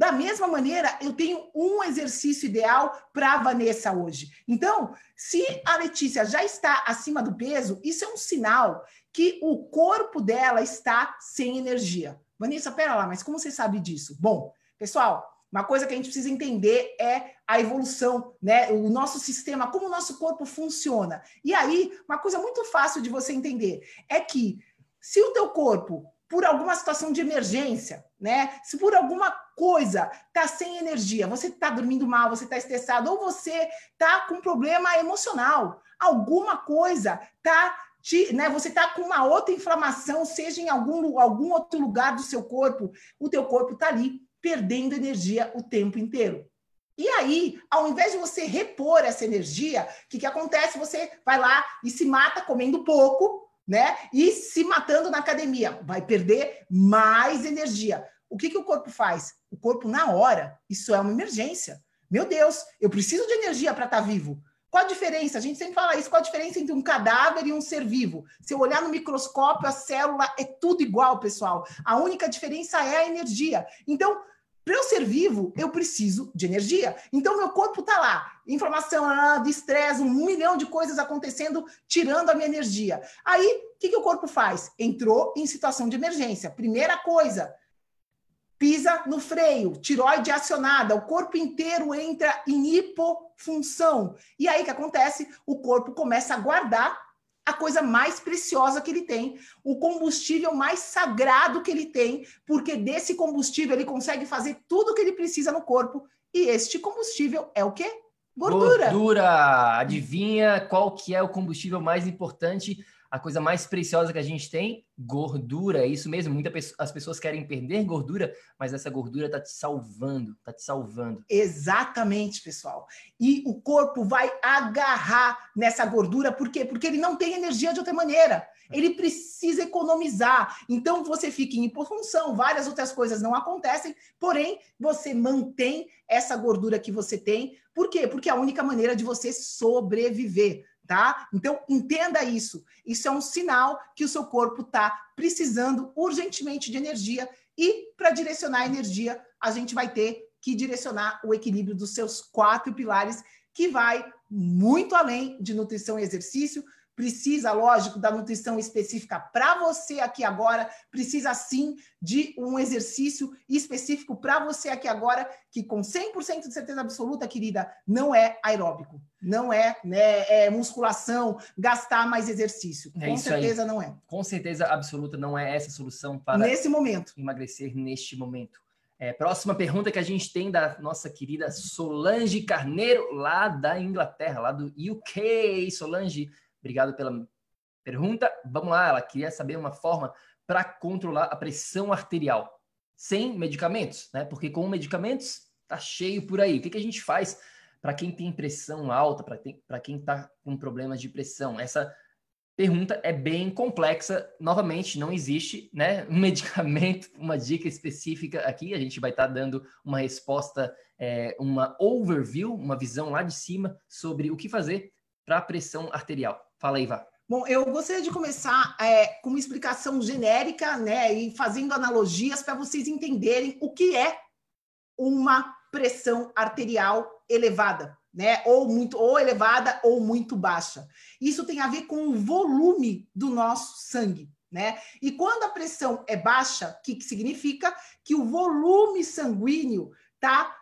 Da mesma maneira, eu tenho um exercício ideal para a Vanessa hoje. Então, se a Letícia já está acima do peso, isso é um sinal que o corpo dela está sem energia. Vanessa, pera lá, mas como você sabe disso? Bom, pessoal, uma coisa que a gente precisa entender é a evolução, né? O nosso sistema, como o nosso corpo funciona. E aí, uma coisa muito fácil de você entender é que se o teu corpo por alguma situação de emergência, né? Se por alguma coisa tá sem energia, você tá dormindo mal, você tá estressado, ou você tá com problema emocional, alguma coisa tá te, né, você tá com uma outra inflamação, seja em algum, algum outro lugar do seu corpo, o teu corpo tá ali perdendo energia o tempo inteiro. E aí, ao invés de você repor essa energia, o que, que acontece? Você vai lá e se mata comendo pouco, né? E se matando na academia, vai perder mais energia. O que, que o corpo faz? O corpo, na hora, isso é uma emergência. Meu Deus, eu preciso de energia para estar tá vivo. Qual a diferença? A gente sempre fala isso. Qual a diferença entre um cadáver e um ser vivo? Se eu olhar no microscópio, a célula é tudo igual, pessoal. A única diferença é a energia. Então, para eu ser vivo, eu preciso de energia. Então, meu corpo está lá, inflamação, ah, estresse, um milhão de coisas acontecendo, tirando a minha energia. Aí, o que, que o corpo faz? Entrou em situação de emergência. Primeira coisa, pisa no freio, tiroide acionada, o corpo inteiro entra em hipofunção. E aí, o que acontece? O corpo começa a guardar a coisa mais preciosa que ele tem, o combustível mais sagrado que ele tem, porque desse combustível ele consegue fazer tudo o que ele precisa no corpo. E este combustível é o quê? Gordura. Gordura. Adivinha qual que é o combustível mais importante a coisa mais preciosa que a gente tem, gordura. É isso mesmo. Muitas as pessoas querem perder gordura, mas essa gordura está te salvando, está te salvando. Exatamente, pessoal. E o corpo vai agarrar nessa gordura, por quê? Porque ele não tem energia de outra maneira. Ele precisa economizar. Então você fica em hipofunção, várias outras coisas não acontecem, porém você mantém essa gordura que você tem. Por quê? Porque é a única maneira de você sobreviver tá? Então, entenda isso. Isso é um sinal que o seu corpo está precisando urgentemente de energia e para direcionar a energia, a gente vai ter que direcionar o equilíbrio dos seus quatro pilares, que vai muito além de nutrição e exercício, precisa, lógico, da nutrição específica para você aqui agora, precisa sim de um exercício específico para você aqui agora, que com 100% de certeza absoluta, querida, não é aeróbico, não é, né, é musculação, gastar mais exercício. É com certeza aí. não é. Com certeza absoluta não é essa solução para nesse momento emagrecer neste momento. É, próxima pergunta que a gente tem da nossa querida Solange Carneiro, lá da Inglaterra, lá do UK. Solange, Obrigado pela pergunta. Vamos lá, ela queria saber uma forma para controlar a pressão arterial sem medicamentos, né? Porque com medicamentos tá cheio por aí. O que, que a gente faz para quem tem pressão alta, para quem está com problemas de pressão? Essa pergunta é bem complexa. Novamente, não existe né, um medicamento, uma dica específica aqui. A gente vai estar tá dando uma resposta, é, uma overview, uma visão lá de cima sobre o que fazer para a pressão arterial. Fala aí, Vá. Bom, eu gostaria de começar é, com uma explicação genérica, né, e fazendo analogias para vocês entenderem o que é uma pressão arterial elevada, né, ou muito ou elevada ou muito baixa. Isso tem a ver com o volume do nosso sangue, né? E quando a pressão é baixa, o que, que significa? Que o volume sanguíneo tá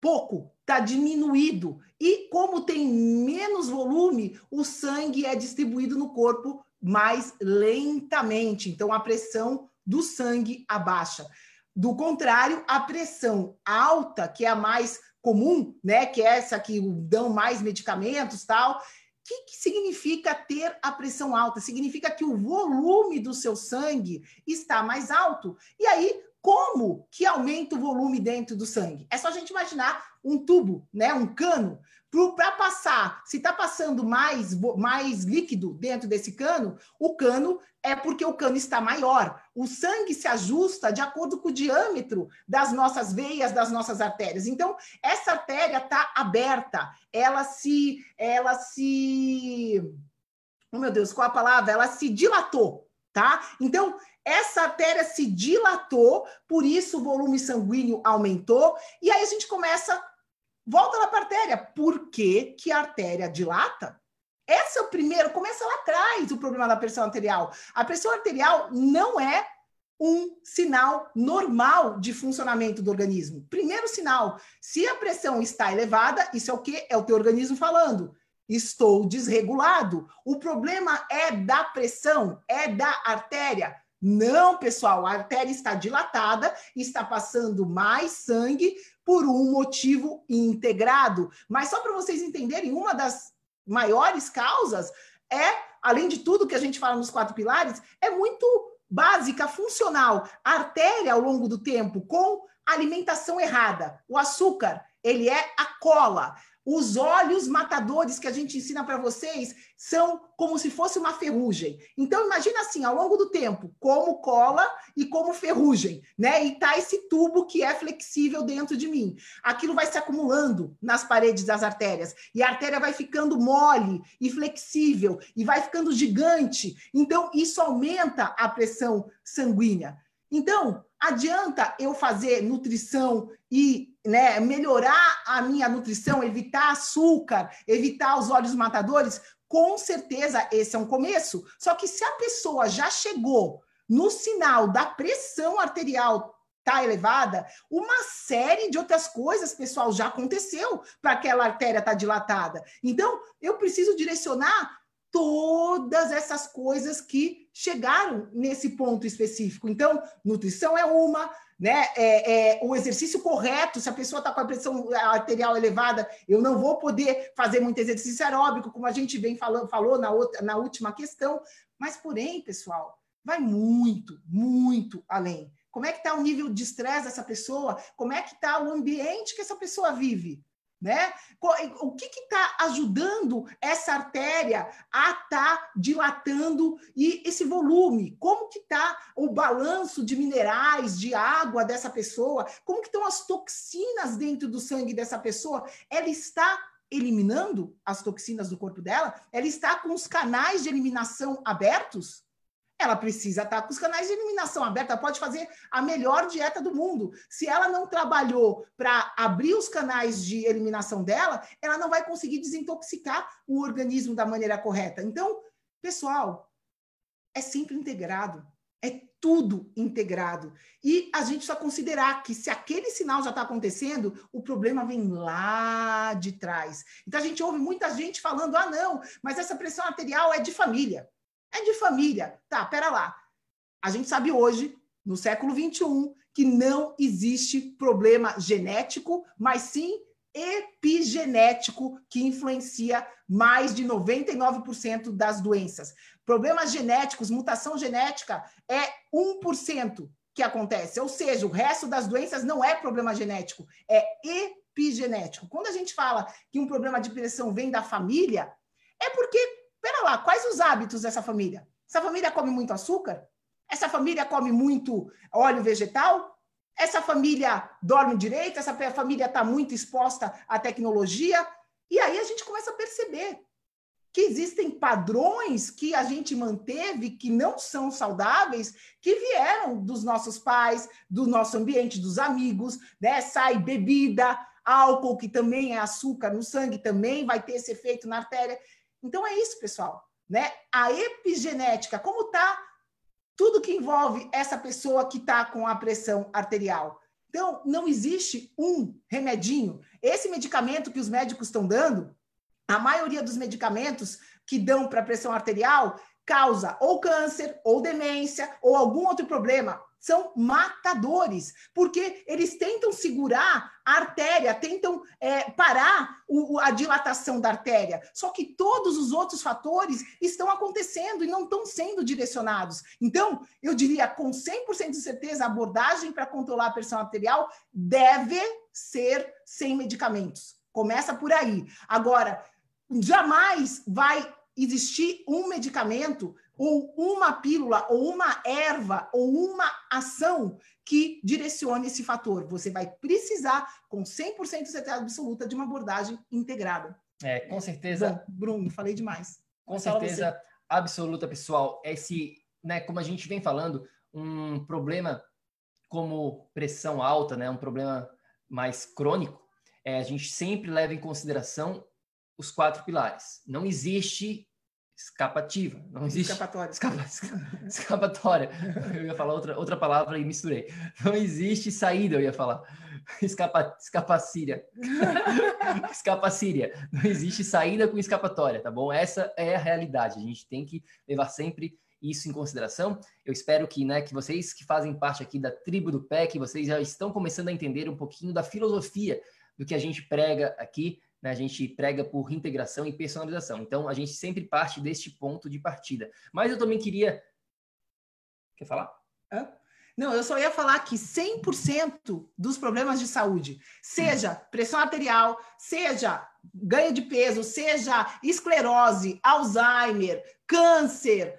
pouco, está diminuído. E como tem menos volume, o sangue é distribuído no corpo mais lentamente. Então, a pressão do sangue abaixa. Do contrário, a pressão alta, que é a mais comum, né, que é essa que dão mais medicamentos, tal, o que, que, significa ter a pressão alta? Significa que o volume do seu sangue está mais alto. E aí, como que aumenta o volume dentro do sangue? É só a gente imaginar um tubo, né, um cano, para passar. Se está passando mais, mais líquido dentro desse cano, o cano é porque o cano está maior. O sangue se ajusta de acordo com o diâmetro das nossas veias, das nossas artérias. Então, essa artéria está aberta, ela se, ela se, oh meu Deus, qual a palavra? Ela se dilatou, tá? Então, essa artéria se dilatou, por isso o volume sanguíneo aumentou, e aí a gente começa, volta lá para a artéria. Por que, que a artéria dilata? Esse é o primeiro, começa lá atrás o problema da pressão arterial. A pressão arterial não é um sinal normal de funcionamento do organismo. Primeiro sinal, se a pressão está elevada, isso é o que? É o teu organismo falando. Estou desregulado. O problema é da pressão, é da artéria. Não, pessoal, a artéria está dilatada, está passando mais sangue por um motivo integrado. Mas só para vocês entenderem, uma das maiores causas é, além de tudo que a gente fala nos quatro pilares, é muito básica, funcional. A artéria, ao longo do tempo, com alimentação errada, o açúcar, ele é a cola. Os olhos matadores que a gente ensina para vocês são como se fosse uma ferrugem. Então imagina assim, ao longo do tempo, como cola e como ferrugem, né? E tá esse tubo que é flexível dentro de mim. Aquilo vai se acumulando nas paredes das artérias e a artéria vai ficando mole e flexível e vai ficando gigante. Então isso aumenta a pressão sanguínea. Então, adianta eu fazer nutrição e né, melhorar a minha nutrição, evitar açúcar, evitar os óleos matadores? Com certeza esse é um começo. Só que se a pessoa já chegou no sinal da pressão arterial tá elevada, uma série de outras coisas, pessoal, já aconteceu para aquela artéria estar tá dilatada. Então, eu preciso direcionar todas essas coisas que chegaram nesse ponto específico. Então, nutrição é uma, né? É, é, o exercício correto, se a pessoa está com a pressão arterial elevada, eu não vou poder fazer muito exercício aeróbico, como a gente vem falando, falou na, outra, na última questão. Mas, porém, pessoal, vai muito, muito além. Como é que está o nível de estresse dessa pessoa? Como é que está o ambiente que essa pessoa vive? Né? O que está ajudando essa artéria a estar tá dilatando e esse volume? Como que está o balanço de minerais, de água dessa pessoa? Como que estão as toxinas dentro do sangue dessa pessoa? Ela está eliminando as toxinas do corpo dela? Ela está com os canais de eliminação abertos? Ela precisa estar com os canais de eliminação aberta, pode fazer a melhor dieta do mundo. Se ela não trabalhou para abrir os canais de eliminação dela, ela não vai conseguir desintoxicar o organismo da maneira correta. Então, pessoal, é sempre integrado. É tudo integrado. E a gente só considerar que se aquele sinal já está acontecendo, o problema vem lá de trás. Então a gente ouve muita gente falando: ah, não, mas essa pressão arterial é de família. É de família. Tá, pera lá. A gente sabe hoje, no século 21, que não existe problema genético, mas sim epigenético que influencia mais de 99% das doenças. Problemas genéticos, mutação genética é 1% que acontece, ou seja, o resto das doenças não é problema genético, é epigenético. Quando a gente fala que um problema de pressão vem da família, é porque Pera lá, quais os hábitos dessa família? Essa família come muito açúcar? Essa família come muito óleo vegetal? Essa família dorme direito? Essa família está muito exposta à tecnologia? E aí a gente começa a perceber. que existem padrões que a gente manteve que não são saudáveis, que vieram dos nossos pais, do nosso ambiente, dos amigos, né? Sai bebida, álcool, que também é açúcar no sangue, também vai ter esse efeito na artéria. Então é isso, pessoal, né? A epigenética, como tá tudo que envolve essa pessoa que está com a pressão arterial. Então, não existe um remedinho. Esse medicamento que os médicos estão dando, a maioria dos medicamentos que dão para pressão arterial causa ou câncer, ou demência, ou algum outro problema. São matadores, porque eles tentam segurar a artéria, tentam é, parar o, a dilatação da artéria. Só que todos os outros fatores estão acontecendo e não estão sendo direcionados. Então, eu diria com 100% de certeza, a abordagem para controlar a pressão arterial deve ser sem medicamentos. Começa por aí. Agora, jamais vai existir um medicamento ou uma pílula ou uma erva ou uma ação que direcione esse fator. Você vai precisar, com 100% de certeza absoluta, de uma abordagem integrada. É, com certeza. Bom, Bruno, falei demais. Com Mas certeza absoluta, pessoal. Esse, né, como a gente vem falando, um problema como pressão alta, né, um problema mais crônico, é, a gente sempre leva em consideração os quatro pilares. Não existe escapativa, não existe escapatória. Escapa, escapatória. Eu ia falar outra, outra palavra e misturei. Não existe saída, eu ia falar. Escapa, escapacíria. escapacíria. Não existe saída com escapatória, tá bom? Essa é a realidade. A gente tem que levar sempre isso em consideração. Eu espero que, né, que vocês que fazem parte aqui da tribo do PEC, vocês já estão começando a entender um pouquinho da filosofia do que a gente prega aqui né, a gente prega por integração e personalização. Então, a gente sempre parte deste ponto de partida. Mas eu também queria. Quer falar? Hã? Não, eu só ia falar que 100% dos problemas de saúde, seja pressão arterial, seja ganho de peso, seja esclerose, Alzheimer, câncer,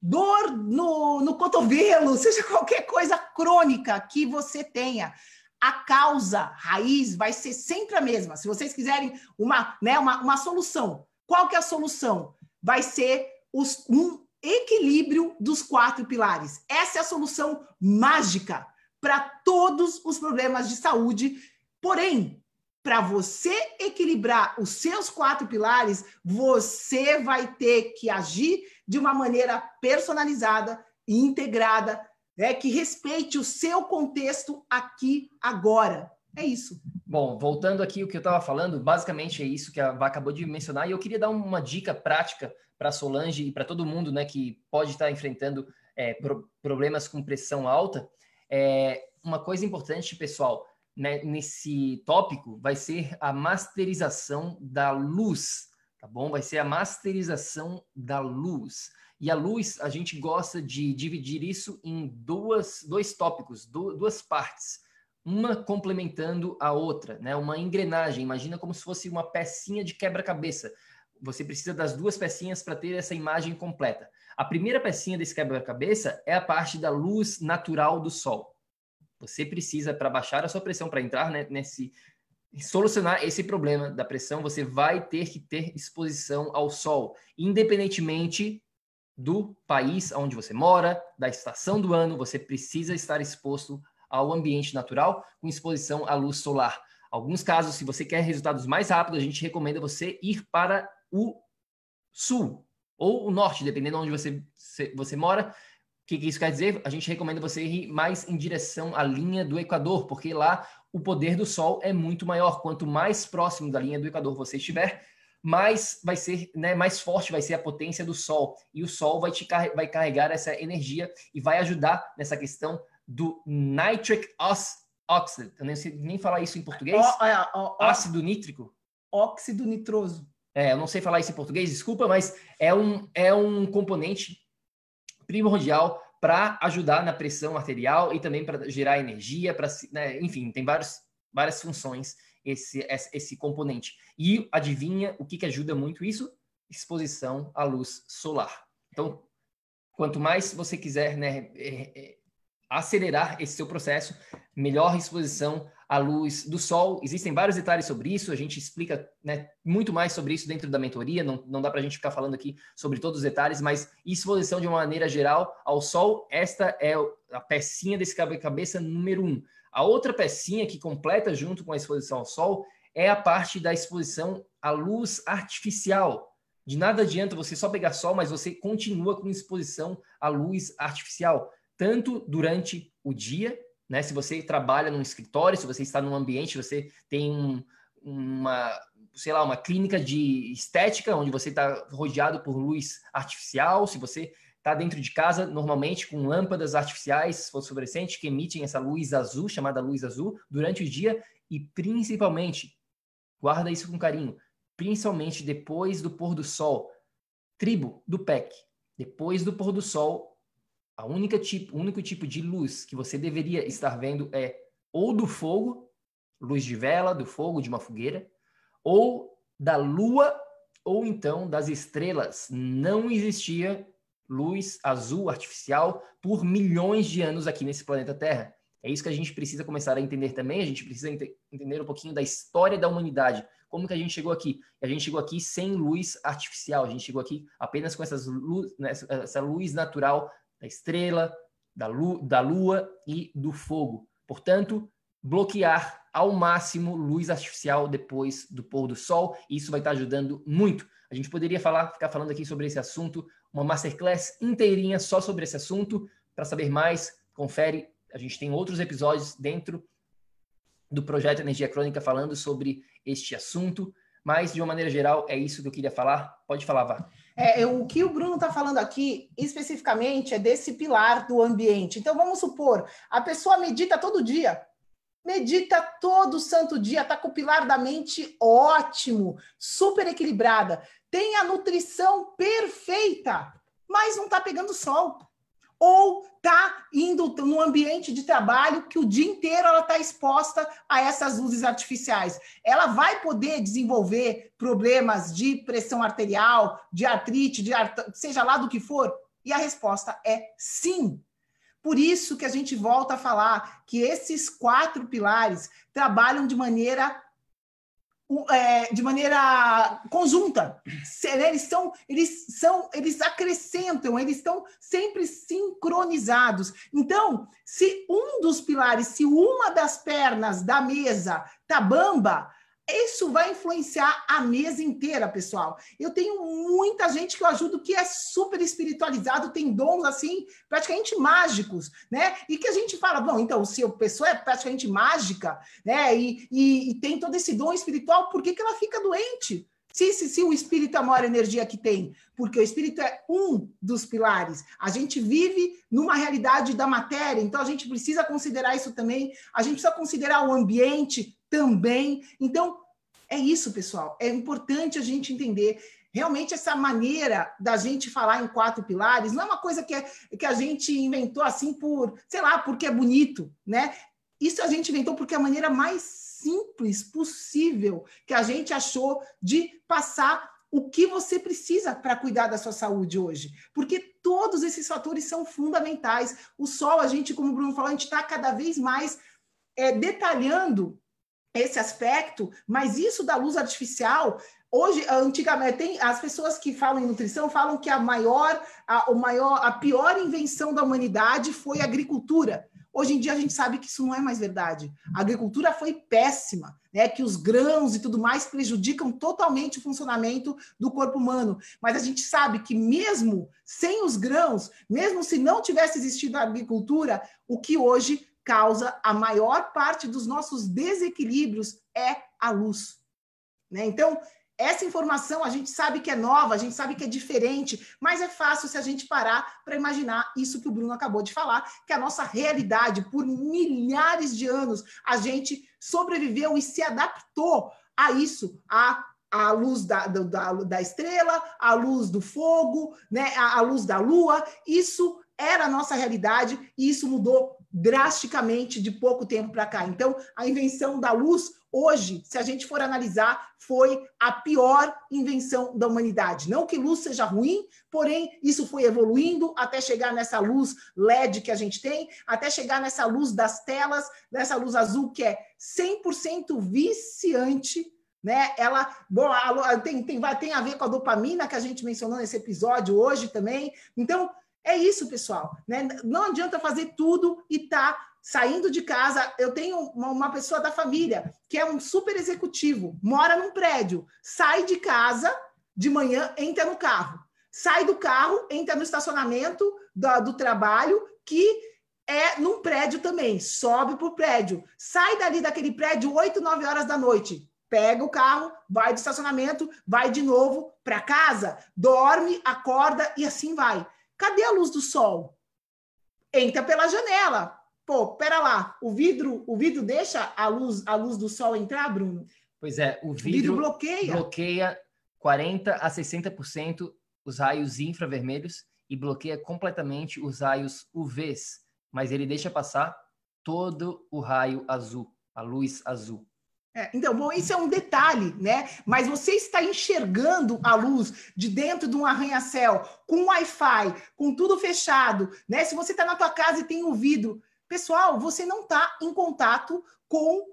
dor no, no cotovelo, seja qualquer coisa crônica que você tenha, a causa raiz vai ser sempre a mesma. Se vocês quiserem uma, né, uma, uma solução, qual que é a solução? Vai ser os, um equilíbrio dos quatro pilares. Essa é a solução mágica para todos os problemas de saúde. Porém, para você equilibrar os seus quatro pilares, você vai ter que agir de uma maneira personalizada e integrada né, que respeite o seu contexto aqui agora. É isso. Bom, voltando aqui o que eu estava falando, basicamente é isso que a Vá acabou de mencionar, e eu queria dar uma dica prática para Solange e para todo mundo né, que pode estar enfrentando é, pro problemas com pressão alta. É, uma coisa importante, pessoal, né, nesse tópico vai ser a masterização da luz, tá bom? Vai ser a masterização da luz. E a luz, a gente gosta de dividir isso em duas, dois tópicos, duas partes, uma complementando a outra, né? Uma engrenagem. Imagina como se fosse uma pecinha de quebra-cabeça. Você precisa das duas pecinhas para ter essa imagem completa. A primeira pecinha desse quebra-cabeça é a parte da luz natural do sol. Você precisa, para baixar a sua pressão, para entrar né, nesse solucionar esse problema da pressão, você vai ter que ter exposição ao sol, independentemente do país onde você mora, da estação do ano, você precisa estar exposto ao ambiente natural com exposição à luz solar. Alguns casos, se você quer resultados mais rápidos, a gente recomenda você ir para o sul ou o norte, dependendo de onde você, você mora. O que, que isso quer dizer? A gente recomenda você ir mais em direção à linha do Equador, porque lá o poder do Sol é muito maior. Quanto mais próximo da linha do Equador você estiver, mais vai ser, né, mais forte vai ser a potência do Sol. E o Sol vai te vai carregar essa energia e vai ajudar nessa questão do nitric oxide. Eu nem sei nem falar isso em português. Ácido nítrico. Óxido nitroso. É, eu não sei falar isso em português, desculpa, mas é um, é um componente primordial para ajudar na pressão arterial e também para gerar energia, para, né, enfim, tem vários, várias funções esse, esse componente. E adivinha o que, que ajuda muito isso? Exposição à luz solar. Então, quanto mais você quiser né, é, é, acelerar esse seu processo, melhor exposição a luz do sol. Existem vários detalhes sobre isso, a gente explica né, muito mais sobre isso dentro da mentoria, não, não dá para a gente ficar falando aqui sobre todos os detalhes, mas exposição de uma maneira geral ao sol, esta é a pecinha desse cabeça número um. A outra pecinha que completa junto com a exposição ao sol é a parte da exposição à luz artificial. De nada adianta você só pegar sol, mas você continua com exposição à luz artificial, tanto durante o dia, né? Se você trabalha num escritório, se você está num ambiente, você tem um, uma, sei lá, uma clínica de estética onde você está rodeado por luz artificial, se você está dentro de casa, normalmente com lâmpadas artificiais fosforescentes que emitem essa luz azul, chamada luz azul, durante o dia e principalmente Guarda isso com carinho. Principalmente depois do pôr do sol. Tribo do PEC. Depois do pôr do sol, a única tipo, o único tipo de luz que você deveria estar vendo é ou do fogo, luz de vela, do fogo, de uma fogueira, ou da lua, ou então das estrelas. Não existia luz azul artificial por milhões de anos aqui nesse planeta Terra. É isso que a gente precisa começar a entender também. A gente precisa ent entender um pouquinho da história da humanidade. Como que a gente chegou aqui? A gente chegou aqui sem luz artificial. A gente chegou aqui apenas com essas luz, né, essa luz natural da estrela, da, lu da lua e do fogo. Portanto, bloquear ao máximo luz artificial depois do pôr do sol. Isso vai estar ajudando muito. A gente poderia falar, ficar falando aqui sobre esse assunto, uma masterclass inteirinha só sobre esse assunto. Para saber mais, confere a gente tem outros episódios dentro do projeto Energia Crônica falando sobre este assunto, mas de uma maneira geral é isso que eu queria falar. Pode falar, Vá. É, o que o Bruno está falando aqui, especificamente, é desse pilar do ambiente. Então, vamos supor, a pessoa medita todo dia, medita todo santo dia, está com o pilar da mente ótimo, super equilibrada, tem a nutrição perfeita, mas não está pegando sol ou está indo no ambiente de trabalho que o dia inteiro ela está exposta a essas luzes artificiais. Ela vai poder desenvolver problemas de pressão arterial, de artrite, de art... seja lá do que for? E a resposta é sim. Por isso que a gente volta a falar que esses quatro pilares trabalham de maneira é, de maneira conjunta. Eles são, eles são, eles acrescentam, eles estão sempre sincronizados. Então, se um dos pilares, se uma das pernas da mesa tá bamba, isso vai influenciar a mesa inteira, pessoal. Eu tenho muita gente que eu ajudo que é super espiritualizado, tem dons assim, praticamente mágicos, né? E que a gente fala, bom, então, se a pessoa é praticamente mágica, né? E, e, e tem todo esse dom espiritual, por que, que ela fica doente? Se, se, se, o espírito é a maior energia que tem, porque o espírito é um dos pilares. A gente vive numa realidade da matéria, então a gente precisa considerar isso também. A gente precisa considerar o ambiente também. Então, é isso, pessoal. É importante a gente entender. Realmente, essa maneira da gente falar em quatro pilares não é uma coisa que, é, que a gente inventou assim por, sei lá, porque é bonito, né? Isso a gente inventou porque é a maneira mais simples possível que a gente achou de passar o que você precisa para cuidar da sua saúde hoje. Porque todos esses fatores são fundamentais. O sol, a gente, como o Bruno falou, a gente está cada vez mais é, detalhando esse aspecto, mas isso da luz artificial Hoje, antigamente, tem as pessoas que falam em nutrição falam que a maior, a, o maior, a pior invenção da humanidade foi a agricultura. Hoje em dia a gente sabe que isso não é mais verdade. A agricultura foi péssima, né? Que os grãos e tudo mais prejudicam totalmente o funcionamento do corpo humano. Mas a gente sabe que mesmo sem os grãos, mesmo se não tivesse existido a agricultura, o que hoje causa a maior parte dos nossos desequilíbrios é a luz. Né? Então, essa informação a gente sabe que é nova, a gente sabe que é diferente, mas é fácil se a gente parar para imaginar isso que o Bruno acabou de falar, que a nossa realidade, por milhares de anos, a gente sobreviveu e se adaptou a isso, a a luz da, da, da estrela, a luz do fogo, né, a, a luz da lua, isso era a nossa realidade e isso mudou drasticamente de pouco tempo para cá. Então, a invenção da luz, hoje, se a gente for analisar, foi a pior invenção da humanidade. Não que luz seja ruim, porém, isso foi evoluindo até chegar nessa luz LED que a gente tem, até chegar nessa luz das telas, nessa luz azul que é 100% viciante. Né? Ela bom, tem, tem, tem a ver com a dopamina que a gente mencionou nesse episódio hoje também. Então, é isso, pessoal. Né? Não adianta fazer tudo e tá saindo de casa. Eu tenho uma, uma, pessoa da família que é um super executivo, mora num prédio, sai de casa de manhã, entra no carro, sai do carro, entra no estacionamento do, do trabalho, que é num prédio também, sobe para o prédio, sai dali daquele prédio 8, 9 horas da noite. Pega o carro, vai do estacionamento, vai de novo para casa, dorme, acorda e assim vai. Cadê a luz do sol? Entra pela janela. Pô, pera lá, o vidro, o vidro deixa a luz, a luz do sol entrar, Bruno? Pois é, o vidro, o vidro bloqueia. bloqueia 40 a 60% os raios infravermelhos e bloqueia completamente os raios UVs, mas ele deixa passar todo o raio azul, a luz azul. É, então, bom, isso é um detalhe, né? Mas você está enxergando a luz de dentro de um arranha-céu, com Wi-Fi, com tudo fechado, né? Se você está na tua casa e tem vidro, pessoal, você não está em contato com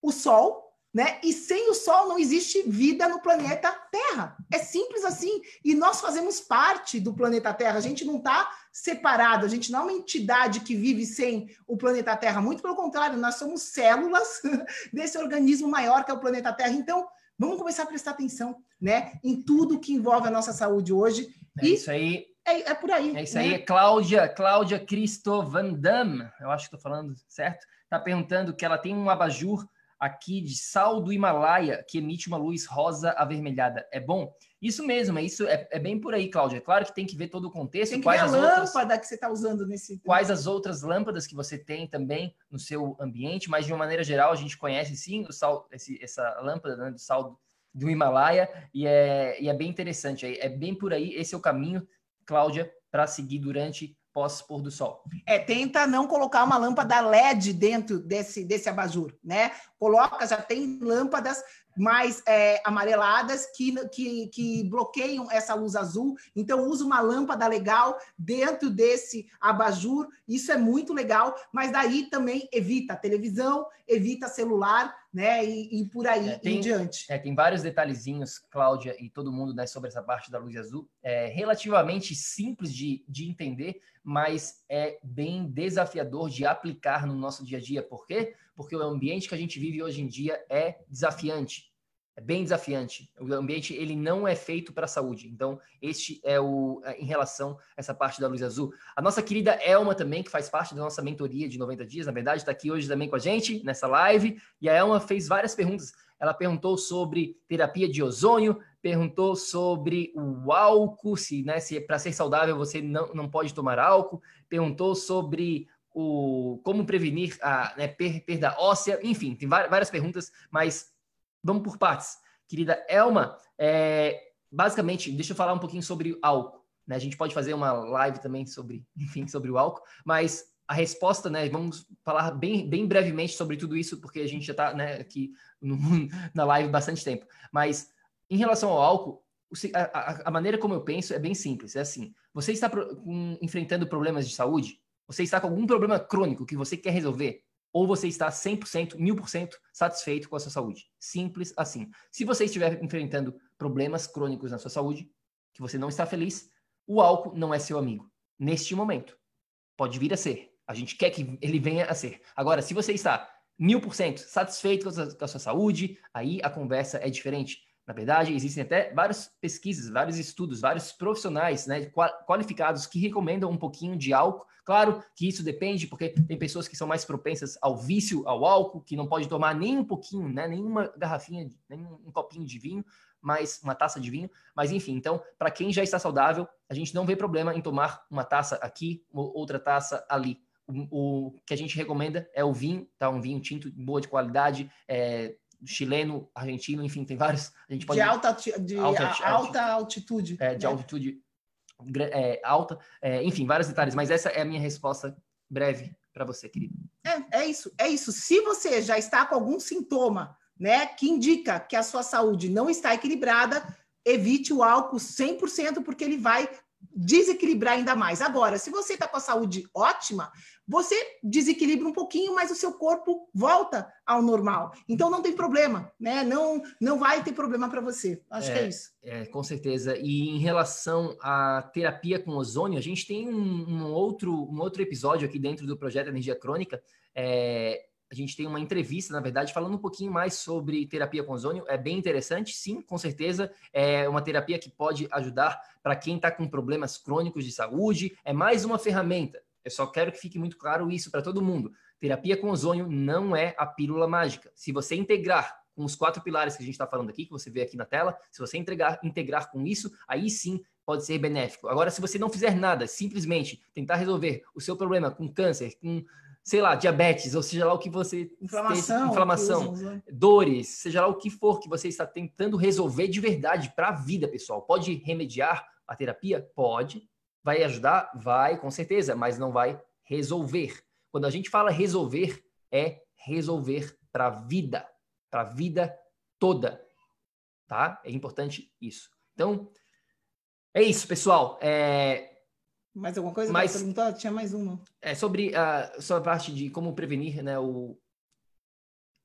o sol, né? E sem o Sol não existe vida no planeta Terra. É simples assim. E nós fazemos parte do planeta Terra. A gente não está separado, a gente não é uma entidade que vive sem o planeta Terra. Muito pelo contrário, nós somos células desse organismo maior que é o planeta Terra. Então, vamos começar a prestar atenção né? em tudo que envolve a nossa saúde hoje. É e isso aí. É, é por aí. É isso né? aí, Cláudia, Cláudia Cristo Van Damme, eu acho que estou falando certo, está perguntando que ela tem um abajur aqui de sal do Himalaia que emite uma luz rosa avermelhada. É bom? Isso mesmo, é isso é, é bem por aí, Cláudia. É claro que tem que ver todo o contexto. Tem que quais ver a lâmpada outras, que você está usando nesse. Quais as outras lâmpadas que você tem também no seu ambiente, mas de uma maneira geral a gente conhece sim o sal, esse, essa lâmpada né, do sal do Himalaia e é, e é bem interessante. É, é bem por aí. Esse é o caminho, Cláudia, para seguir durante pós-pôr do sol. É, tenta não colocar uma lâmpada LED dentro desse, desse abajur, né? Coloca, já tem lâmpadas mais é, amareladas que, que, que bloqueiam essa luz azul. Então, usa uma lâmpada legal dentro desse abajur. Isso é muito legal, mas daí também evita televisão, evita celular, né? E, e por aí é, tem, em diante. É, tem vários detalhezinhos, Cláudia e todo mundo, né, sobre essa parte da luz azul. É relativamente simples de, de entender, mas é bem desafiador de aplicar no nosso dia a dia. Por quê? Porque o ambiente que a gente vive hoje em dia é desafiante. É bem desafiante. O ambiente ele não é feito para a saúde. Então, este é o é, em relação a essa parte da luz azul. A nossa querida Elma também, que faz parte da nossa mentoria de 90 dias, na verdade, está aqui hoje também com a gente nessa live. E a Elma fez várias perguntas. Ela perguntou sobre terapia de ozônio, perguntou sobre o álcool, se, né, se para ser saudável você não, não pode tomar álcool, perguntou sobre o como prevenir a né, perda óssea, enfim, tem várias perguntas, mas vamos por partes. Querida Elma, é, basicamente, deixa eu falar um pouquinho sobre álcool. Né? A gente pode fazer uma live também sobre, enfim, sobre o álcool, mas a resposta, né? Vamos falar bem, bem brevemente sobre tudo isso, porque a gente já está né, aqui no, na live bastante tempo. Mas em relação ao álcool, a, maneira como eu penso é bem simples. É assim: você está enfrentando problemas de saúde, você está com algum problema crônico que você quer resolver, ou você está 100%, 1000% satisfeito com a sua saúde. Simples assim. Se você estiver enfrentando problemas crônicos na sua saúde, que você não está feliz, o álcool não é seu amigo. Neste momento. Pode vir a ser. A gente quer que ele venha a ser. Agora, se você está mil por cento satisfeito com a, sua, com a sua saúde, aí a conversa é diferente. Na verdade, existem até várias pesquisas, vários estudos, vários profissionais né, qualificados que recomendam um pouquinho de álcool. Claro que isso depende, porque tem pessoas que são mais propensas ao vício, ao álcool, que não pode tomar nem um pouquinho, né, nenhuma garrafinha, nem um copinho de vinho, mas uma taça de vinho. Mas enfim, então, para quem já está saudável, a gente não vê problema em tomar uma taça aqui, outra taça ali. O, o que a gente recomenda é o vinho, tá? Um vinho tinto boa de qualidade, é, chileno, argentino, enfim, tem vários. A gente pode... De alta, de alta, alta altitude. É, de né? altitude é, alta, é, enfim, vários detalhes, mas essa é a minha resposta breve para você, querido. É, é isso, é isso. Se você já está com algum sintoma, né, que indica que a sua saúde não está equilibrada, evite o álcool 100%, porque ele vai desequilibrar ainda mais. Agora, se você está com a saúde ótima, você desequilibra um pouquinho, mas o seu corpo volta ao normal. Então não tem problema, né? Não, não vai ter problema para você. Acho é, que é isso. É, com certeza. E em relação à terapia com ozônio, a gente tem um, um outro, um outro episódio aqui dentro do projeto Energia Crônica. É, a gente tem uma entrevista, na verdade, falando um pouquinho mais sobre terapia com ozônio. É bem interessante, sim, com certeza. É uma terapia que pode ajudar para quem está com problemas crônicos de saúde. É mais uma ferramenta. Eu só quero que fique muito claro isso para todo mundo. Terapia com ozônio não é a pílula mágica. Se você integrar com os quatro pilares que a gente está falando aqui, que você vê aqui na tela, se você integrar, integrar com isso, aí sim pode ser benéfico. Agora, se você não fizer nada, simplesmente tentar resolver o seu problema com câncer, com sei lá, diabetes, ou seja lá o que você inflamação, inflamação dores, seja lá o que for que você está tentando resolver de verdade para a vida, pessoal. Pode remediar a terapia? Pode. Vai ajudar? Vai, com certeza, mas não vai resolver. Quando a gente fala resolver, é resolver para a vida, para a vida toda, tá? É importante isso. Então, é isso, pessoal. É, mais alguma coisa? Mas, perguntar? Tinha mais uma. É sobre a, sobre a parte de como prevenir né, o,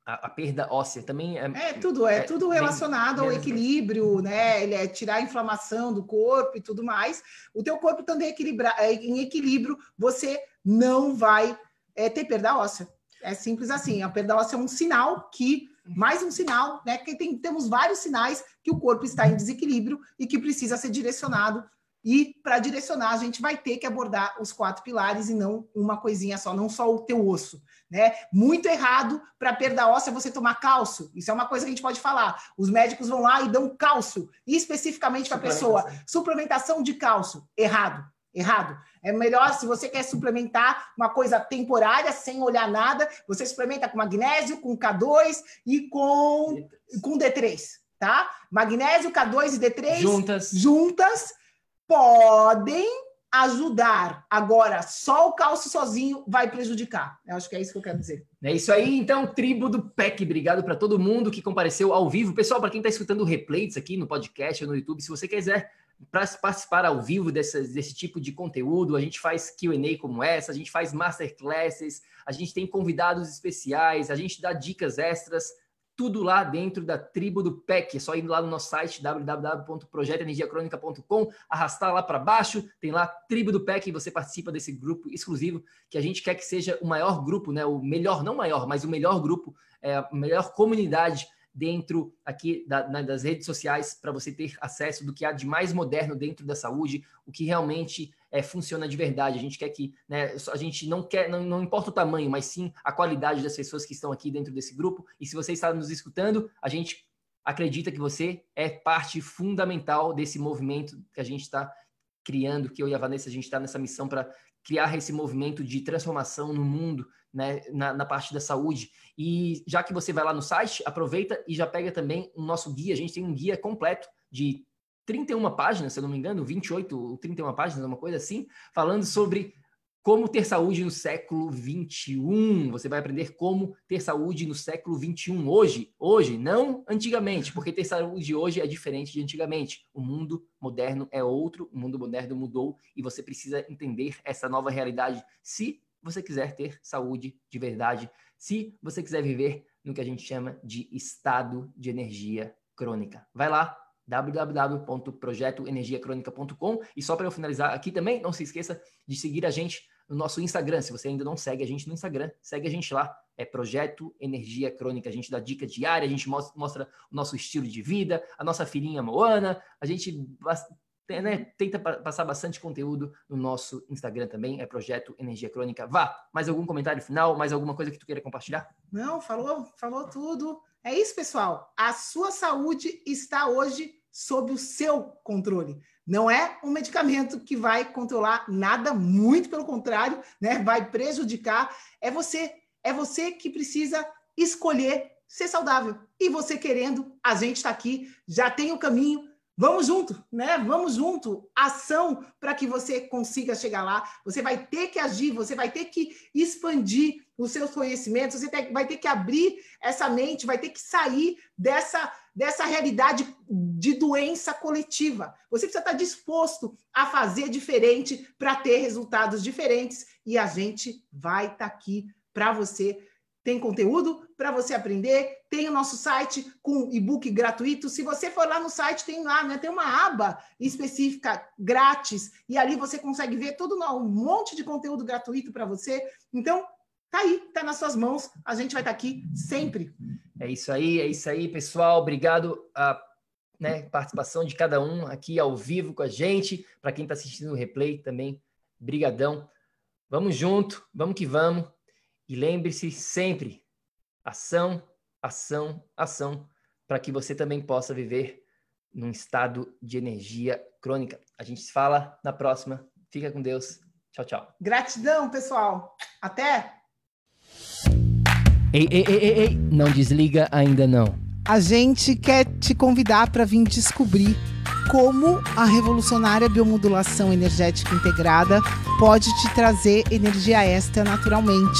a, a perda óssea. Também é, é tudo, é, é tudo relacionado ao equilíbrio, né? Ele é tirar a inflamação do corpo e tudo mais. O teu corpo também equilibra, é, em equilíbrio, você não vai é, ter perda óssea. É simples assim. A perda óssea é um sinal que mais um sinal, né? Que tem, temos vários sinais que o corpo está em desequilíbrio e que precisa ser direcionado e para direcionar, a gente vai ter que abordar os quatro pilares e não uma coisinha só, não só o teu osso. Né? Muito errado para perda óssea você tomar cálcio. Isso é uma coisa que a gente pode falar. Os médicos vão lá e dão cálcio, especificamente para a pessoa. Suplementação de cálcio. Errado. Errado. É melhor, se você quer suplementar uma coisa temporária, sem olhar nada, você suplementa com magnésio, com K2 e com, com D3, tá? Magnésio, K2 e D3 juntas. Juntas podem ajudar. Agora, só o cálcio sozinho vai prejudicar. Eu acho que é isso que eu quero dizer. É isso aí, então, tribo do PEC. Obrigado para todo mundo que compareceu ao vivo. Pessoal, para quem está escutando replays aqui no podcast ou no YouTube, se você quiser participar ao vivo desse, desse tipo de conteúdo, a gente faz Q&A como essa, a gente faz masterclasses, a gente tem convidados especiais, a gente dá dicas extras, tudo lá dentro da tribo do PEC. É só ir lá no nosso site www.projetoenergiacronica.com, arrastar lá para baixo, tem lá tribo do PEC e você participa desse grupo exclusivo que a gente quer que seja o maior grupo, né? O melhor, não maior, mas o melhor grupo, é, a melhor comunidade dentro aqui da, na, das redes sociais para você ter acesso do que há de mais moderno dentro da saúde, o que realmente é, funciona de verdade. A gente quer que, né, a gente não quer, não, não importa o tamanho, mas sim a qualidade das pessoas que estão aqui dentro desse grupo. E se você está nos escutando, a gente acredita que você é parte fundamental desse movimento que a gente está criando, que eu e a Vanessa, a gente está nessa missão para criar esse movimento de transformação no mundo, né, na, na, parte da saúde. E já que você vai lá no site, aproveita e já pega também o nosso guia. A gente tem um guia completo de 31 páginas, se eu não me engano, 28 ou 31 páginas, uma coisa assim, falando sobre como ter saúde no século 21. Você vai aprender como ter saúde no século 21 hoje, hoje, não antigamente, porque ter saúde hoje é diferente de antigamente. O mundo moderno é outro, o mundo moderno mudou e você precisa entender essa nova realidade se você quiser ter saúde de verdade, se você quiser viver no que a gente chama de estado de energia crônica. Vai lá, www.projetoenergiacronica.com. E só para eu finalizar aqui também, não se esqueça de seguir a gente no nosso Instagram. Se você ainda não segue a gente no Instagram, segue a gente lá. É Projeto Energia Crônica. A gente dá dica diária, a gente mostra o nosso estilo de vida, a nossa filhinha Moana. A gente né, tenta passar bastante conteúdo no nosso Instagram também. É Projeto Energia Crônica. Vá, mais algum comentário final? Mais alguma coisa que tu queira compartilhar? Não, falou, falou tudo. É isso, pessoal. A sua saúde está hoje sob o seu controle. Não é um medicamento que vai controlar nada, muito pelo contrário, né? Vai prejudicar. É você, é você que precisa escolher ser saudável. E você querendo, a gente está aqui, já tem o caminho, Vamos junto, né? Vamos junto. Ação para que você consiga chegar lá. Você vai ter que agir, você vai ter que expandir os seus conhecimentos, você vai ter que abrir essa mente, vai ter que sair dessa, dessa realidade de doença coletiva. Você precisa estar disposto a fazer diferente para ter resultados diferentes e a gente vai estar aqui para você tem conteúdo para você aprender, tem o nosso site com e-book gratuito. Se você for lá no site, tem lá, né? Tem uma aba específica grátis e ali você consegue ver todo um monte de conteúdo gratuito para você. Então, tá aí, tá nas suas mãos. A gente vai estar tá aqui sempre. É isso aí, é isso aí, pessoal. Obrigado a né, participação de cada um aqui ao vivo com a gente. Para quem está assistindo o replay também, brigadão. Vamos junto, vamos que vamos. E lembre-se sempre: ação, ação, ação, para que você também possa viver num estado de energia crônica. A gente se fala na próxima. Fica com Deus. Tchau, tchau. Gratidão, pessoal. Até! Ei, ei, ei, ei, ei, não desliga ainda não. A gente quer te convidar para vir descobrir como a revolucionária biomodulação energética integrada pode te trazer energia extra naturalmente